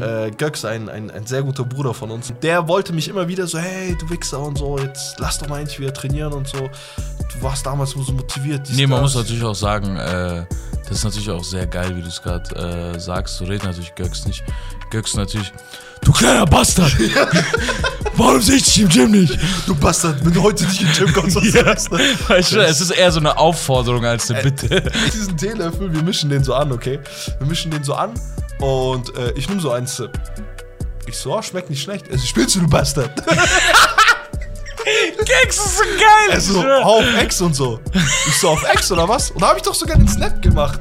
Äh, Göks, ein, ein, ein sehr guter Bruder von uns, der wollte mich immer wieder so, hey, du Wichser und so, jetzt lass doch mal endlich wieder trainieren und so. Du warst damals so motiviert. Nee, man das. muss natürlich auch sagen, äh, das ist natürlich auch sehr geil, wie du es gerade äh, sagst. So redet natürlich Göks nicht. Göks natürlich, du kleiner Bastard! Warum sehe ich dich im Gym nicht? Du Bastard, wenn du heute nicht den Gym kommst, was Ja. sagst du? Weißt du, es ist eher so eine Aufforderung als eine Bitte. Diesen Teelöffel, wir mischen den so an, okay? Wir mischen den so an und äh, ich nehme so einen Sip. Ich so, oh, schmeckt nicht schlecht. Also, spielst du, du Bastard? Göks ist so geil! Er so, auf Ex und so. Ich so, auf Ex oder was? Und da habe ich doch sogar den Snap gemacht.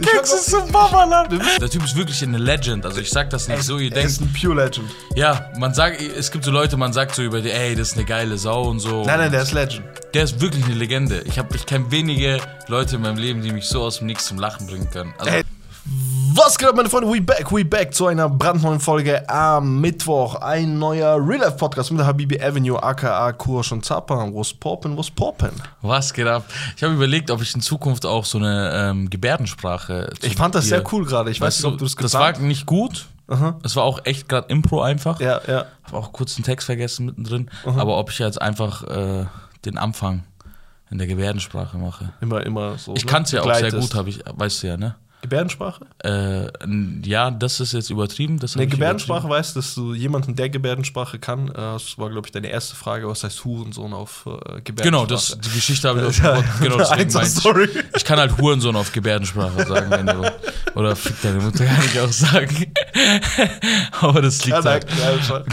Göks ist so Babaland. Der Typ ist wirklich eine Legend. Also ich sag das nicht so, ihr Er denkt. ist ein Pure Legend. Ja, man sagt, es gibt so Leute, man sagt so über die, ey, das ist eine geile Sau und so. Nein, nein, der ist Legend. Der ist wirklich eine Legende. Ich, hab, ich kenne wenige Leute in meinem Leben, die mich so aus dem Nix zum Lachen bringen können. Also, Ey, Was geht ab, meine Freunde? We back, we back zu einer brandneuen Folge am Mittwoch. Ein neuer Real Life Podcast mit der Habibi Avenue, aka Kursch und Zappa. Was poppen, was poppen? was geht ab? Ich habe überlegt, ob ich in Zukunft auch so eine ähm, Gebärdensprache. Ich fand das sehr cool gerade. Ich weiß Weißt nicht, ob du das das war nicht gut. Es war auch echt gerade Impro einfach. Ja, ja. Habe auch kurz den Text vergessen mittendrin. Aber ob ich jetzt einfach äh, den Anfang in der Gebärdensprache mache. Immer, immer so. Ich ne? kann es ja auch sehr gut, habe ich, weißt du ja, ne? Gebärdensprache? Äh, ja, das ist jetzt übertrieben. Das Ne, Gebärdensprache weißt, dass du jemanden, der Gebärdensprache kann. Äh, das war, glaube ich, deine erste Frage. Was heißt Hurensohn auf äh, Gebärdensprache? Genau, das, die Geschichte habe ich auch schon genau, deswegen Einser meinte Story. ich, ich kann halt Hurensohn auf Gebärdensprache sagen, wenn du, oder fick deine Mutter kann ich auch sagen. Aber das liegt Ja, nein, halt.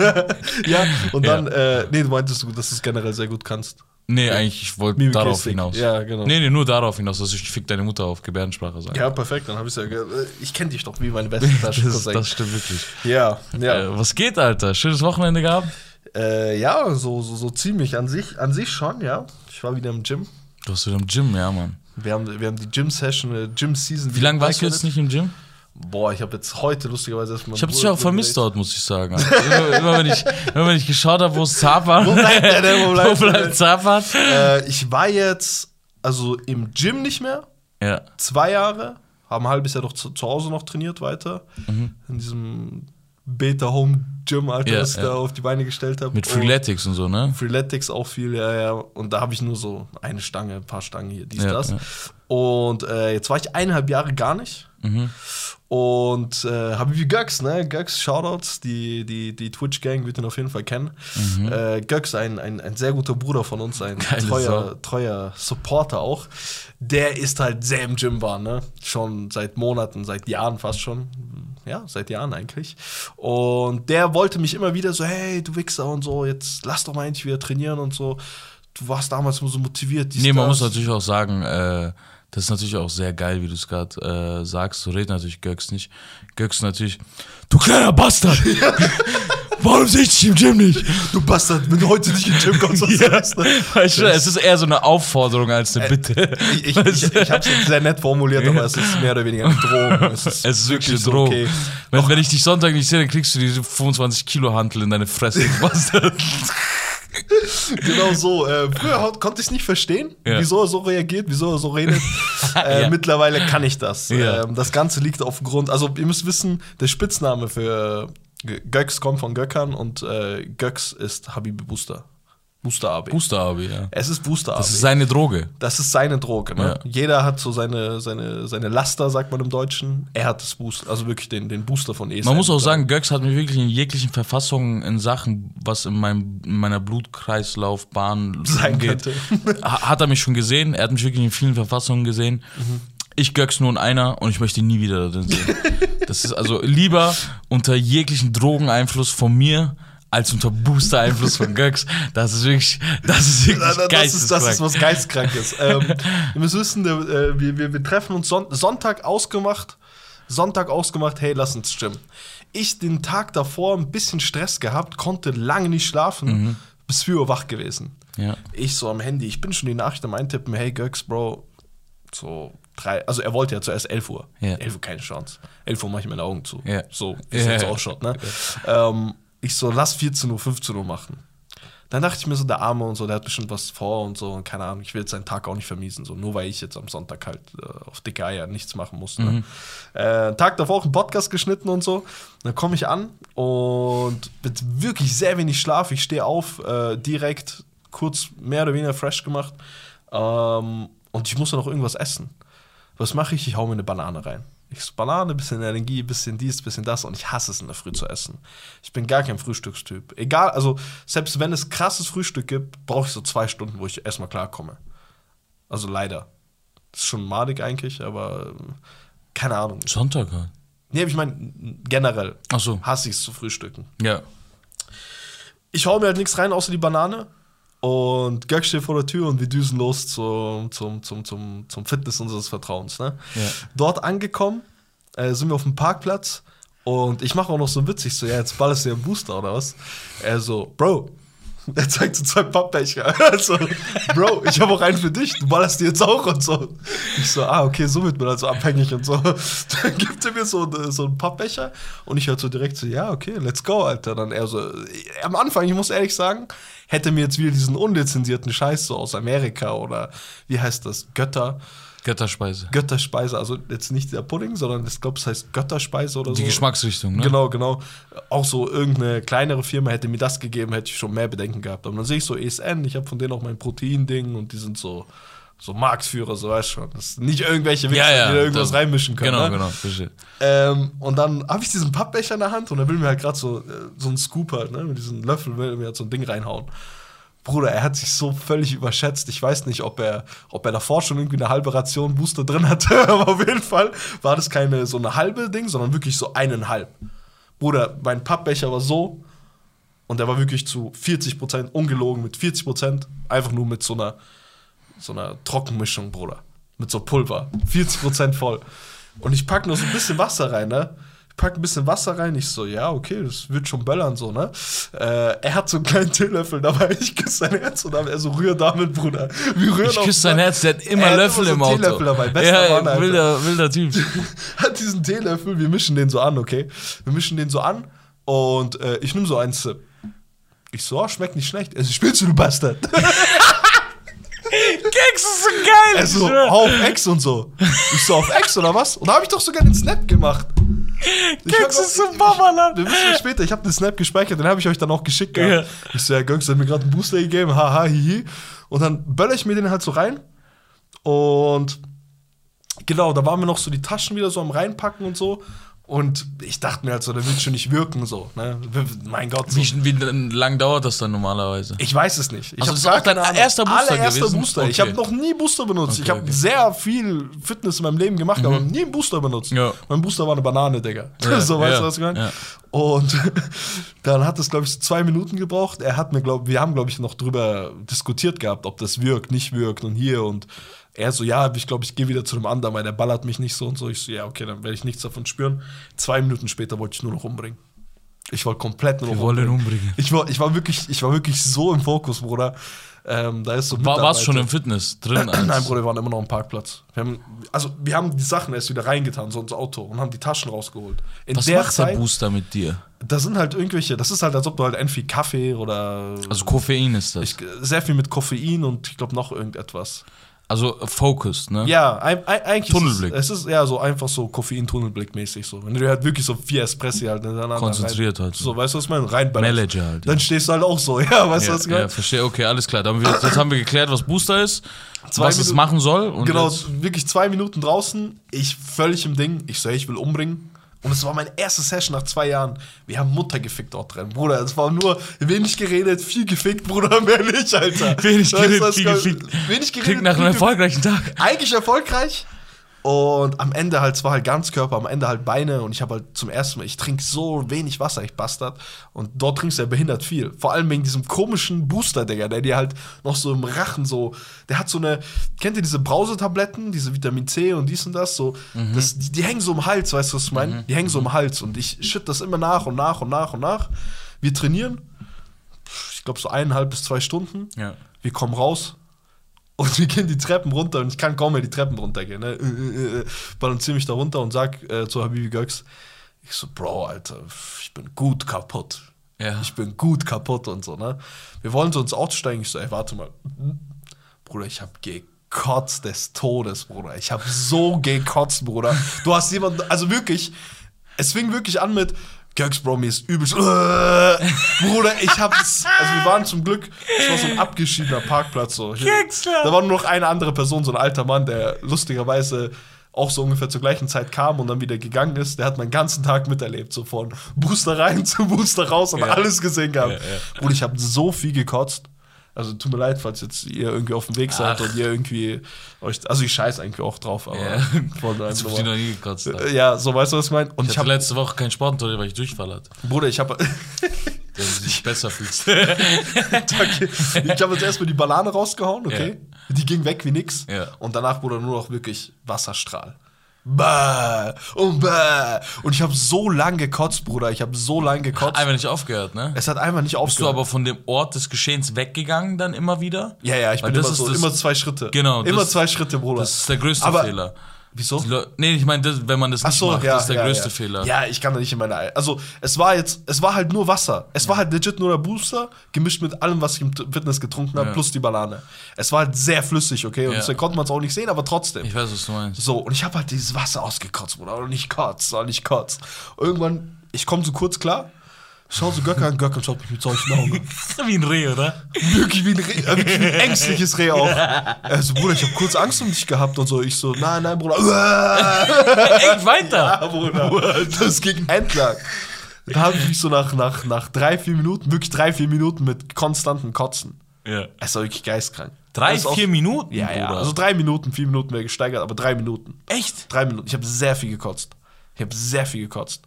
ja, ja, und Ja. dann, äh, nee, du meintest, du, dass du es generell sehr gut kannst. Nee, eigentlich, ich wollte darauf hinaus. Ja, genau. Nee, nee, nur darauf hinaus, dass ich fick deine Mutter auf Gebärdensprache sage. Ja, perfekt, dann habe ich es ja. äh, Ich kenne dich doch wie meine beste Tasche. das, das stimmt wirklich. ja, ja. Äh, was geht, Alter? Schönes Wochenende gehabt? Äh, ja, so, so, so ziemlich an sich, an sich schon, ja. Ich war wieder im Gym. Du warst wieder im Gym, ja, Mann. Wir haben, wir haben die Gym-Session, äh, Gym-Season. Wie lange warst du jetzt nicht im Gym? Boah, ich habe jetzt heute lustigerweise erstmal. Ich habe dich auch vermisst dort, muss ich sagen. Also immer, immer, wenn ich, immer wenn ich geschaut habe, wo es Zapert. Wo bleibt der denn? Wo Wo bleibt der bleibt? Zapert? Äh, ich war jetzt, also im Gym nicht mehr. Ja. Zwei Jahre. Haben ein halbes Jahr doch zu, zu Hause noch trainiert weiter. In diesem Beta-Home-Gym, Alter, Mhm. Ja, was ich ja. da auf die Beine gestellt habe. Mit Freeletics und so, ne? Freeletics auch viel, ja, ja. Und da habe ich nur so eine Stange, ein paar Stangen hier, dies, Ja, das. Und äh, jetzt war ich eineinhalb Jahre gar nicht. Mhm. Und äh, habe wie Göks, ne? Göks, Shoutouts, die, die, die Twitch-Gang wird ihn auf jeden Fall kennen. Äh, Göks, ein, ein, ein sehr guter Bruder von uns, ein Mhm. Sau. treuer, treuer Supporter auch. Der ist halt sehr im Gym war, ne? Schon seit Monaten, seit Jahren fast schon. Ja, seit Jahren eigentlich. Und der wollte mich immer wieder so, hey, du Wichser und so, jetzt lass doch mal endlich wieder trainieren und so. Du warst damals immer so motiviert. dies, Nee, man das. muss natürlich auch sagen, äh, das ist natürlich auch sehr geil, wie du es gerade äh, sagst. So redet natürlich Göks nicht. Göks natürlich, du kleiner Bastard! Warum sehe ich dich im Gym nicht? Du Bastard, wenn du heute nicht den Gym kommst, was sagst du? Weißt du, es ist eher so eine Aufforderung als eine Bitte. Ich, ich, ich, ich habe es jetzt sehr nett formuliert, aber es ist mehr oder weniger eine Drohung. Es ist, Es ist wirklich eine so Drohung. okay. Wenn, wenn ich dich Sonntag nicht sehe, dann kriegst du diese 25 Kilo Hantel in deine Fresse. Bastard. Genau so. Äh, früher konnte ich es nicht verstehen, Ja. wieso er so reagiert, wieso er so redet. äh, Ja. Mittlerweile kann ich das. Ja. Ähm, das Ganze liegt aufgrund, also ihr müsst wissen, der Spitzname für Göks kommt von Göckern und äh, Göks ist Habibi Booster. Booster AB. Booster Abi, ja. Es ist Booster AB. Das ist seine Droge. Das ist seine Droge. Ne? Ja. Jeder hat so seine, seine, seine Laster, sagt man im Deutschen. Er hat das Booster, also wirklich den, den Booster von ESN. Man muss auch sagen, Göks hat mich wirklich in jeglichen Verfassungen in Sachen, was in, meinem, in meiner Blutkreislaufbahn Sein angeht, ha- hat er mich schon gesehen. Er hat mich wirklich in vielen Verfassungen gesehen. Ich Göks nur in einer und ich möchte ihn nie wieder da drin sehen. Das ist also lieber unter jeglichen Drogeneinfluss von mir als unter Booster-Einfluss von Göks. Das ist wirklich, das ist wirklich das, das, ist, das ist geisteskrank. was Geistkrankes. ähm, ihr müsst wissen, äh, wir, wir, wir treffen uns Son Sonntag ausgemacht. Sonntag ausgemacht, hey, lass uns stimmen. Ich den Tag davor ein bisschen Stress gehabt, konnte lange nicht schlafen, bis 4 Uhr wach gewesen. Ja. Ich so am Handy, ich bin schon die Nachricht am Eintippen, hey Göks, Bro, so drei, also er wollte ja zuerst 11 Uhr. Ja. 11 Uhr keine Chance. 11 Uhr mache ich meine Augen zu. Ja. So, wie es Ja. jetzt ausschaut, ne? Ähm, ich so, lass 14 Uhr, 15 Uhr machen. Dann dachte ich mir so, der Arme und so, der hat bestimmt was vor und so und keine Ahnung, ich will jetzt seinen Tag auch nicht vermiesen, so nur weil ich jetzt am Sonntag halt äh, auf dicke Eier nichts machen muss. Ne? Äh, Tag davor auch einen Podcast geschnitten und so. Dann komme ich an und mit wirklich sehr wenig Schlaf, ich stehe auf, äh, direkt kurz mehr oder weniger fresh gemacht ähm, und ich muss dann noch irgendwas essen. Was mache ich? Ich hau mir eine Banane rein. Ich so, Banane, bisschen Energie, bisschen dies, bisschen das und ich hasse es in der Früh zu essen. Ich bin gar kein Frühstückstyp. Egal, also selbst wenn es krasses Frühstück gibt, brauche ich so zwei Stunden, wo ich erstmal klarkomme. Also leider. Das ist schon madig eigentlich, aber äh, keine Ahnung. Sonntag halt. Nee, ich meine generell Ach so. hasse ich es zu frühstücken. Ja. Ich hau mir halt nichts rein, außer die Banane. Und Göck steht vor der Tür und wir düsen los zum, zum, zum, zum, zum Fitness unseres Vertrauens. Ne? Ja. Dort angekommen, äh, sind wir auf dem Parkplatz und ich mache auch noch so witzig, so, ja, jetzt ballerst du dir einen Booster oder was? Er so, Bro, er zeigt so zwei Pappbecher. Also, Bro, ich habe auch einen für dich, du ballerst dir jetzt auch und so. Ich so, ah, okay, so wird man also abhängig und so. Dann gibt er mir so, so einen Pappbecher und ich halt so direkt so, ja, okay, let's go, Alter. Dann er so, am Anfang, ich muss ehrlich sagen, hätte mir jetzt wieder diesen unlizenzierten Scheiß so aus Amerika oder wie heißt das, Götter, Götterspeise. Götterspeise, also jetzt nicht der Pudding, sondern ich glaube, es heißt Götterspeise oder Die so. Geschmacksrichtung, ne? Genau, genau. Auch so irgendeine kleinere Firma hätte mir das gegeben, hätte ich schon mehr Bedenken gehabt. Aber dann sehe ich so ESN, ich habe von denen auch mein Protein-Ding und die sind so, so Marktführer, so weißt du schon. Das sind nicht irgendwelche Wichser, Ja, ja, die da irgendwas das- reinmischen können. Genau, ne? genau. Verstehe. Ähm, und dann habe ich diesen Pappbecher in der Hand und er will mir halt gerade so, äh, so einen Scoop halt, ne, mit diesem Löffel will er mir halt so ein Ding reinhauen. Bruder, er hat sich so völlig überschätzt. Ich weiß nicht, ob er, ob er davor schon irgendwie eine halbe Ration Booster drin hatte, aber auf jeden Fall war das keine so eine halbe Ding, sondern wirklich so eineinhalb. Bruder, mein Pappbecher war so und der war wirklich zu 40 Prozent ungelogen mit 40 Prozent, einfach nur mit so einer, so einer Trockenmischung, Bruder. Mit so Pulver. 40 Prozent voll. Und ich pack nur so ein bisschen Wasser rein, ne? Ich pack ein bisschen Wasser rein. Ich so, ja, okay, das wird schon böllern, so, ne? Äh, er hat so einen kleinen Teelöffel dabei. Ich küsse sein Herz und dann er so, rühr damit, Bruder. Wir rühren Ich küsse sein Herz, der hat immer Er hat Löffel immer im so Auto. Teelöffel dabei, bester ja, Mann, Alter. wilder, wilder Typ. hat diesen Teelöffel, wir mischen den so an, okay? Wir mischen den so an und äh, ich nehme so einen Sip. Ich so, oh, schmeckt nicht schlecht. Er so, spielst du, du Bastard? Keks ist so geil. So, hau auf Ex und so. Ich so, auf Ex oder was? Und da habe ich doch sogar den Snap gemacht. Noch- ist so Babaland. Wir wissen später, ich habe den Snap gespeichert, den habe ich euch dann auch geschickt. gehabt. Ich so, ja, Göks hat mir gerade einen Booster gegeben, haha, hihi. Und dann böller ich mir den halt so rein. Und genau, da waren mir noch so die Taschen wieder so am reinpacken und so. Und ich dachte mir halt so, der wird schon nicht wirken so. Ne? Mein Gott. So. Wie, wie lang dauert das dann normalerweise? Ich weiß es nicht. Ich Also das ist auch dein erster Booster Allererster gewesen? Booster. Ich Okay. habe noch nie Booster benutzt. ich Okay, habe okay. sehr viel Fitness in meinem Leben gemacht, aber nie einen Booster benutzt. Ja. Mein Booster war eine Banane, Digga. Ja, so, weißt ja, du, was ich meine? ja. Und dann hat es, glaube ich, so zwei Minuten gebraucht. Er hat mir, glaube wir haben, glaube ich, noch drüber diskutiert gehabt, ob das wirkt, nicht wirkt und hier und er so, ja, ich glaube, ich gehe wieder zu dem anderen, weil der ballert mich nicht so und so. Ich so, ja, okay, dann werde ich nichts davon spüren. Zwei Minuten später wollte ich nur noch umbringen. Ich wollte komplett nur noch Wir wollen umbringen. Ich war, ich war wirklich, ich war wirklich so im Fokus, Bruder. Ähm, da ist so War, warst schon im Fitness drin? Nein, Bruder, wir waren immer noch am Parkplatz. Wir haben, also, wir haben die Sachen erst wieder reingetan, so ins Auto und haben die Taschen rausgeholt. In Was der macht der Zeit, Booster mit dir? da sind halt irgendwelche, das ist halt, als ob du halt entweder Kaffee oder Also Koffein ist das. ich, sehr viel mit Koffein und ich glaube noch irgendetwas. Also focused, ne? Ja, ein, ein, eigentlich Tunnelblick. Ist es, es ist ja so einfach so Koffein-Tunnelblick-mäßig so. Wenn du halt wirklich so vier Espressi halt hintereinander Konzentriert rein, halt. So, weißt du, was ich meine? Reinballerst. Manager halt. Dann stehst du halt auch so, ja, weißt du, Ja, was ich meine? ja, verstehe, okay, alles klar. Dann haben wir, jetzt haben wir geklärt, was Booster ist, Zwei was es Minuten- machen soll. Und genau, jetzt- wirklich zwei Minuten draußen, ich völlig im Ding. Ich so, ich will umbringen. Und es war meine erste Session nach zwei Jahren. Wir haben Mutter gefickt dort drin. Bruder, es war nur wenig geredet, viel gefickt, Bruder, mehr nicht, Alter. Wenig geredet, viel gefickt. Wenig Klingt geredet, nach einem erfolgreichen Tag. Eigentlich erfolgreich. Und am Ende halt, es war halt Ganzkörper, am Ende halt Beine. Und ich habe halt zum ersten Mal, ich trinke so wenig Wasser, ich Bastard. Und dort trinkst du ja behindert viel. Vor allem wegen diesem komischen Booster, Digga, der dir halt noch so im Rachen so, der hat so eine, kennt ihr diese Brausetabletten, diese Vitamin C und dies und das, so, das, die, die hängen so im Hals, weißt du, was ich meine? Die hängen so im Hals. Und ich schütte das immer nach und nach und nach und nach. Wir trainieren, ich glaube so eineinhalb bis zwei Stunden. Ja. Wir kommen raus und wir gehen die Treppen runter und ich kann kaum mehr die Treppen runtergehen. Ne? Äh, äh, äh, balanciere mich da runter und sag äh, zu Habibi Göks, ich so, Bro, Alter, ich bin gut kaputt. Ja. Ich bin gut kaputt und so, ne? Wir wollen so ins Auto steigen. Ich so, ey, warte mal. Bruder, ich hab gekotzt des Todes, Bruder. Ich hab so gekotzt, Bruder. Du hast jemanden, also wirklich, es fing wirklich an mit, Göks, Bro, mir ist übel. Bruder, ich hab's. Also, wir waren zum Glück, es war so ein abgeschiedener Parkplatz. So. Göksler. Da war nur noch eine andere Person, so ein alter Mann, der lustigerweise auch so ungefähr zur gleichen Zeit kam und dann wieder gegangen ist. Der hat meinen ganzen Tag miterlebt, so von Booster rein zu Booster raus und Ja. alles gesehen gehabt. Ja, ja. Bruder, ich habe so viel gekotzt. Also tut mir leid, falls jetzt ihr irgendwie auf dem Weg seid Ach. und ihr irgendwie euch. Also ich scheiß eigentlich auch drauf, aber Ja. einfach ob ich die noch nie gekotzt ja, so weißt du, was ich meine? Und Ich ich habe, letzte Woche keinen Sportunterricht, weil ich Durchfall hatte. Bruder, ich habe, Der sich besser fühlt. Danke. Ich habe jetzt erstmal die Banane rausgehauen, okay? Die ging weg wie nix. Ja. Und danach wurde nur noch wirklich Wasserstrahl. Bäh und bäh. Und ich habe so lang gekotzt, Bruder. Ich habe so lang gekotzt. Einfach nicht aufgehört, ne? es hat einfach nicht Bist du aufgehört. aber von dem Ort des Geschehens weggegangen dann immer wieder? ja, ja, ich Weil bin das immer ist so, immer zwei Schritte. Genau, Immer das- zwei Schritte, Bruder. Das ist der größte Aber- Fehler. Wieso? Nee, ich meine, wenn man das Ach nicht so, macht, ja, das ist der ja, größte ja. Fehler. Ja, ich kann da nicht in meine. Ei- Also, es war jetzt, es war halt nur Wasser. Es war halt legit nur der Booster, gemischt mit allem, was ich im Fitness getrunken habe, plus die Banane. Es war halt sehr flüssig, okay? Und deswegen konnte man es auch nicht sehen, aber trotzdem. Ich weiß, was du meinst. So, und ich habe halt dieses Wasser ausgekotzt, Bruder. Und nicht kotzt, und nicht kotzt. Irgendwann, ich komme so kurz klar, schau so Göcker an, Göcker schaut mich mit solchen Augen. Wie ein Reh, oder? wirklich wie ein, Reh, wirklich wie ein ängstliches Reh auch. Also, Bruder, ich habe kurz Angst um dich gehabt und so. Ich so, nein, nein, Bruder. Echt weiter. Ja, Bruder. Das ging entlang. Da habe ich mich so nach, nach, nach drei, vier Minuten, wirklich drei, vier Minuten mit konstantem Kotzen. Ja. Es war wirklich geistkrank. Drei, auch- vier Minuten, Ja, ja. Bruder. Also drei Minuten, vier Minuten wäre gesteigert, aber drei Minuten. Echt? Drei Minuten. Ich habe sehr viel gekotzt. Ich habe sehr viel gekotzt.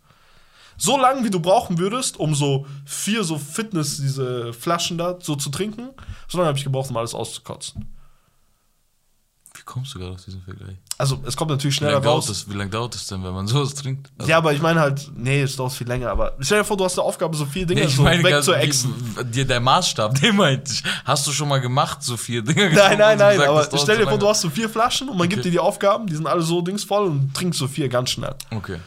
So lange, wie du brauchen würdest, um so vier so Fitness, diese Flaschen da so zu trinken, so lange habe ich gebraucht, um alles auszukotzen. Wie kommst du gerade auf diesen Vergleich? Also, es kommt natürlich Wie schneller dauert raus. das, wie lange dauert das denn, wenn man sowas trinkt? Also, Ja, aber ich meine halt, nee, es dauert viel länger. Aber stell dir vor, du hast eine Aufgabe, so vier Dinge Nee, ich so meine, weg ganz- zu exen. wie- dir der Maßstab, den meinte ich. Hast du schon mal gemacht, so vier Dinge Nein, nein, nein, aber das dauert stell dir vor, du hast so vier Flaschen und man gibt Okay. dir die Aufgaben, die sind alle so dingsvoll und trinkst so vier ganz schnell. Okay.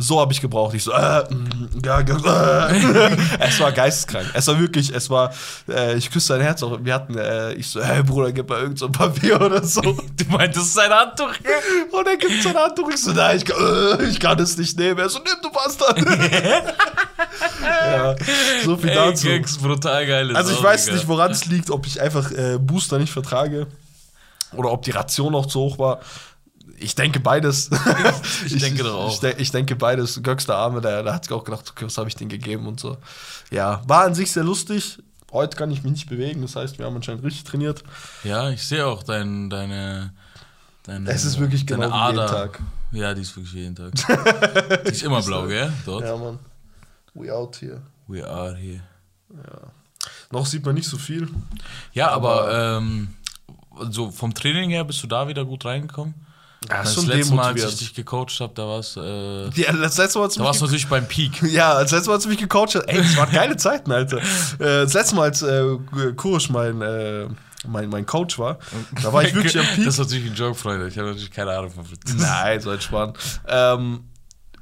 So habe ich gebraucht. Ich so, äh, mm, ja, äh. es war geisteskrank. Es war wirklich, es war, äh, ich küsse dein Herz auch. Wir hatten, äh, ich so, hey Bruder, gib mal irgend so ein Papier oder so. Du meintest sein Handtuch. Und er gibt so ein Handtuch. Ich so, nein, ich kann, äh, ich kann es nicht nehmen. Er so, nimm, du Bastard. ja, so viel Ey, dazu. Brutal geil. Also ich weiß nicht, woran es liegt, ob ich einfach äh, Booster nicht vertrage oder ob die Ration auch zu hoch war. Ich denke beides. Ich denke doch auch. Ich, ich denke beides. Göks der Arme, der, der hat sich auch gedacht, okay, was habe ich denn gegeben und so. Ja, war an sich sehr lustig. Heute kann ich mich nicht bewegen, das heißt, wir haben anscheinend richtig trainiert. Ja, ich sehe auch dein, deine, deine. Es ist wirklich deine genau wie jeden Tag. Ja, die ist wirklich jeden Tag. die ist immer blau, gell? Dort. Ja, Mann. We out here. We are here. Noch sieht man nicht so viel. Ja, aber, Aber- ähm, so vom Training her bist du da wieder gut reingekommen? Ja, das schon letzte Mal, als ich dich gecoacht habe, da war's, äh, Ja, das letzte Mal, als du da warst du natürlich beim Peak. Ja, als letztes Mal, als du mich gecoacht hast, ey, das waren geile Zeiten, Alter. Äh, das letzte Mal, als äh, Kurusch mein, äh, mein, mein Coach war, da war ich wirklich am Peak. Das ist natürlich ein Joke, Freunde. Ich habe natürlich keine Ahnung von. Nein, so entspannt. Ähm,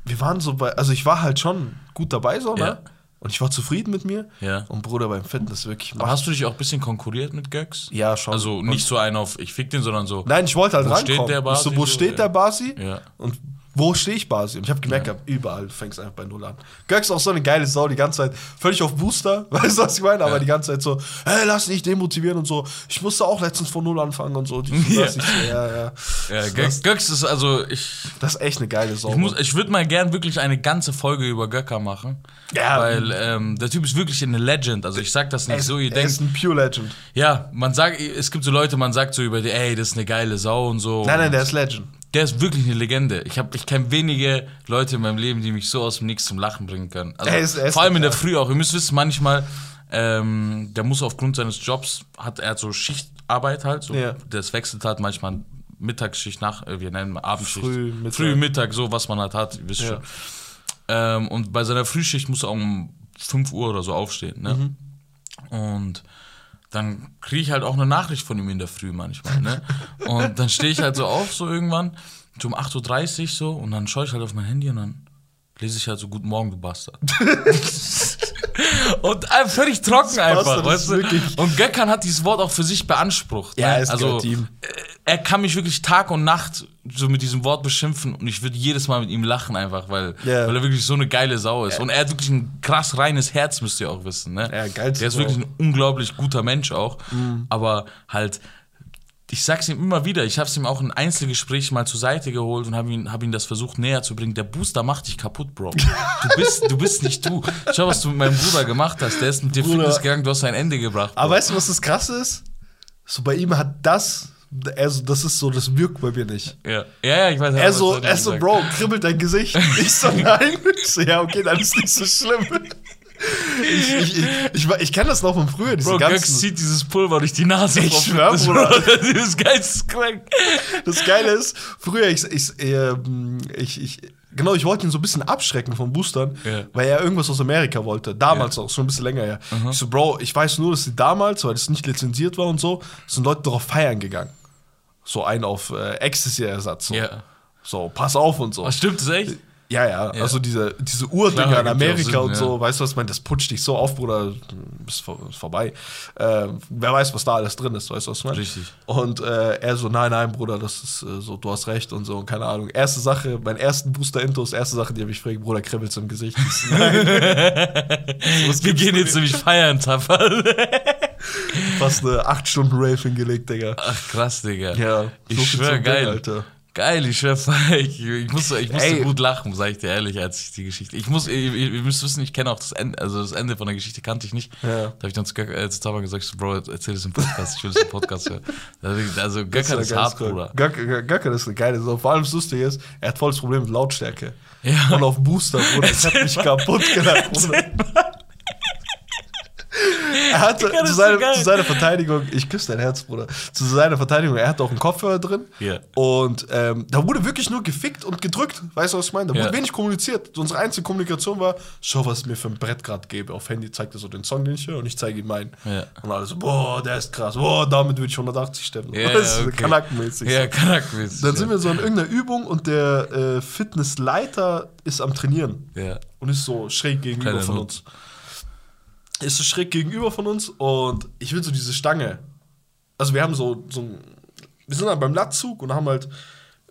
wir waren so bei, also ich war halt schon gut dabei, so, ne? Ja. Und ich war zufrieden mit mir. Ja. Und Bruder, beim Fitness wirklich. Aber hast du dich auch ein bisschen konkurriert mit Göx? ja, schon. Also nicht so einen auf, ich fick den, sondern so. Nein, ich wollte halt Wo rankommen. steht der Basi so, wo steht Ja. der Basi? Ja. Und wo stehe ich Basi? Und ich habe gemerkt, gehabt, überall fängst einfach bei Null an. Ist auch so eine geile Sau, die ganze Zeit völlig auf Booster, weißt du, was ich meine? Aber Ja. die ganze Zeit so, hey, lass dich demotivieren und so. Ich musste auch letztens von Null anfangen und so. Die, Ja. ich ja, ja. Ja, Göx, Göx ist also, ich, Das ist echt eine geile Sau. ich, muss- ich würde mal gern wirklich eine ganze Folge über Göcker machen. Ja. Weil ähm, der Typ ist wirklich eine Legend. Also ich sag das nicht er, so, ihr er ist denkt. ein Pure Legend. Ja, man sagt, es gibt so Leute, man sagt so über die, ey, das ist eine geile Sau und so. Nein, nein, der ist Legend. Der ist wirklich eine Legende. Ich, hab- ich kenne wenige Leute in meinem Leben, die mich so aus dem Nix zum Lachen bringen können. Also, Er ist- er ist- vor allem in der. Früh auch. Ihr müsst wissen, manchmal, ähm, der muss aufgrund seines Jobs, hat er so Schichtarbeit halt. So, Ja. Das wechselt halt manchmal Mittagsschicht nach, äh, wir nennen Abendschicht. Früh, Mittag. Früh, Mittag, so was man halt hat, ihr wisst Ja. schon. Ähm, und bei seiner Frühschicht muss er um 5 Uhr oder so aufstehen. Ne? Mhm. Und dann kriege ich halt auch eine Nachricht von ihm in der Früh manchmal. Ne? Und dann stehe ich halt so auf, so irgendwann, so um 8.30 Uhr so, und dann schaue ich halt auf mein Handy und dann lese ich halt so, Guten Morgen, du Bastard. Und äh, völlig trocken einfach, das weißt ist du? wirklich- Und Gökhan hat dieses Wort auch für sich beansprucht. Ja, ne? es also ihm. äh, er kann mich wirklich Tag und Nacht so mit diesem Wort beschimpfen und ich würde jedes Mal mit ihm lachen einfach, weil, Ja. weil er wirklich so eine geile Sau ist. Und er hat wirklich ein krass reines Herz, müsst ihr auch wissen. Ne? Ja, geilste Der ist wirklich ein unglaublich guter Mensch auch. Mhm. Aber halt, ich sag's ihm immer wieder, ich hab's ihm auch in Einzelgesprächen mal zur Seite geholt und habe ihn, hab ihn das versucht näher zu bringen. Der Booster macht dich kaputt, Bro. Du bist, du bist nicht du. Schau, was du mit meinem Bruder gemacht hast. Der ist mit dir Bruder. Fitness gegangen, du hast sein Ende gebracht. Bro. Aber weißt du, was das krasse ist? So bei ihm hat das, also das ist so, das wirkt bei mir nicht. ja. ja, ja, ich weiß. Er so, er so, Bro, kribbelt dein Gesicht. Ich so, nein. Ich so, ja, okay, dann ist nicht so schlimm. Ich, ich, ich, ich, ich kenne das noch von früher, diese Bro, ganzen. zieht dieses Pulver durch die Nase. Ich schwör, das, Bruder. Ist geisteskrank. Das Geile ist, früher, ich, ich, ähm, ich, ich, genau, ich wollte ihn so ein bisschen abschrecken von Boostern, Ja. weil er irgendwas aus Amerika wollte. Damals auch, schon ein bisschen länger her. Ich so, Bro, ich weiß nur, dass sie damals, weil das nicht lizenziert war und so, sind Leute darauf feiern gegangen. So ein auf äh, Ecstasy-Ersatz. So. Ja. so, pass auf und so. Was stimmt das echt? Ja, ja, Ja. also diese, diese Urdinger in Amerika Sinn, und so, ja. weißt du was ich meine, das putscht dich so auf, Bruder, ist, vor, ist vorbei. Äh, wer weiß, was da alles drin ist, weißt du was ich meine? Richtig. Und äh, er so, nein, nein, Bruder, das ist äh, so, du hast recht und so, und keine Ahnung. Erste Sache, mein ersten Booster-Intos, erste Sache, die habe ich fragt, Bruder, kribbelt's im Gesicht. Nein. Was Wir gehen jetzt nämlich feiern, Tapper. Fast eine 8 Stunden Rave hingelegt, Digga. Ach, krass, Digga. Ja, ich so schwör, geil. Ding, Alter. Geil, ich schwör, ich, ich musste, ich musste Ey. gut lachen, sag ich dir ehrlich, als ich die Geschichte. Ich muss, ihr, müsst wissen, ich kenne auch das Ende, also das Ende von der Geschichte kannte ich nicht. Ja. Da habe ich dann zu, Göck, äh, zu Taban gesagt, so, Bro, erzähl das im Podcast, ich will das im Podcast hören. Also, Göcker ist ja hart, geil. Bruder. Göcker, Göcker ist eine geile Sache. Vor allem das Lustige ist, er hat voll das Problem mit Lautstärke. Ja. Und auf Booster, Bruder, das hat mich kaputt gelacht, Bruder. Er hatte zu ist so zu seiner Verteidigung, ich küsse dein Herz, Bruder. Zu seiner Verteidigung, er hatte auch einen Kopfhörer drin. Ja. Und ähm, da wurde wirklich nur gefickt und gedrückt. Weißt du, was ich meine? Da Ja. wurde wenig kommuniziert. Unsere einzige Kommunikation war, schau, was ich mir für ein Brett gerade gebe. Auf Handy zeigt er so den Song, den ich höre, und ich zeige ihm meinen. Ja. Und alle so, boah, der ist krass. Boah, damit würde ich 180 stemmen. Ja, das ist okay. kanackenmäßig. Ja, Kanakmäßig. Dann sind wir so in irgendeiner Übung und der äh, Fitnessleiter ist am Trainieren und ist so schräg gegenüber Kleiner von uns. Ist so schräg gegenüber von uns und ich will so diese Stange. Also wir haben so, so ein- wir sind dann beim Latzug und haben halt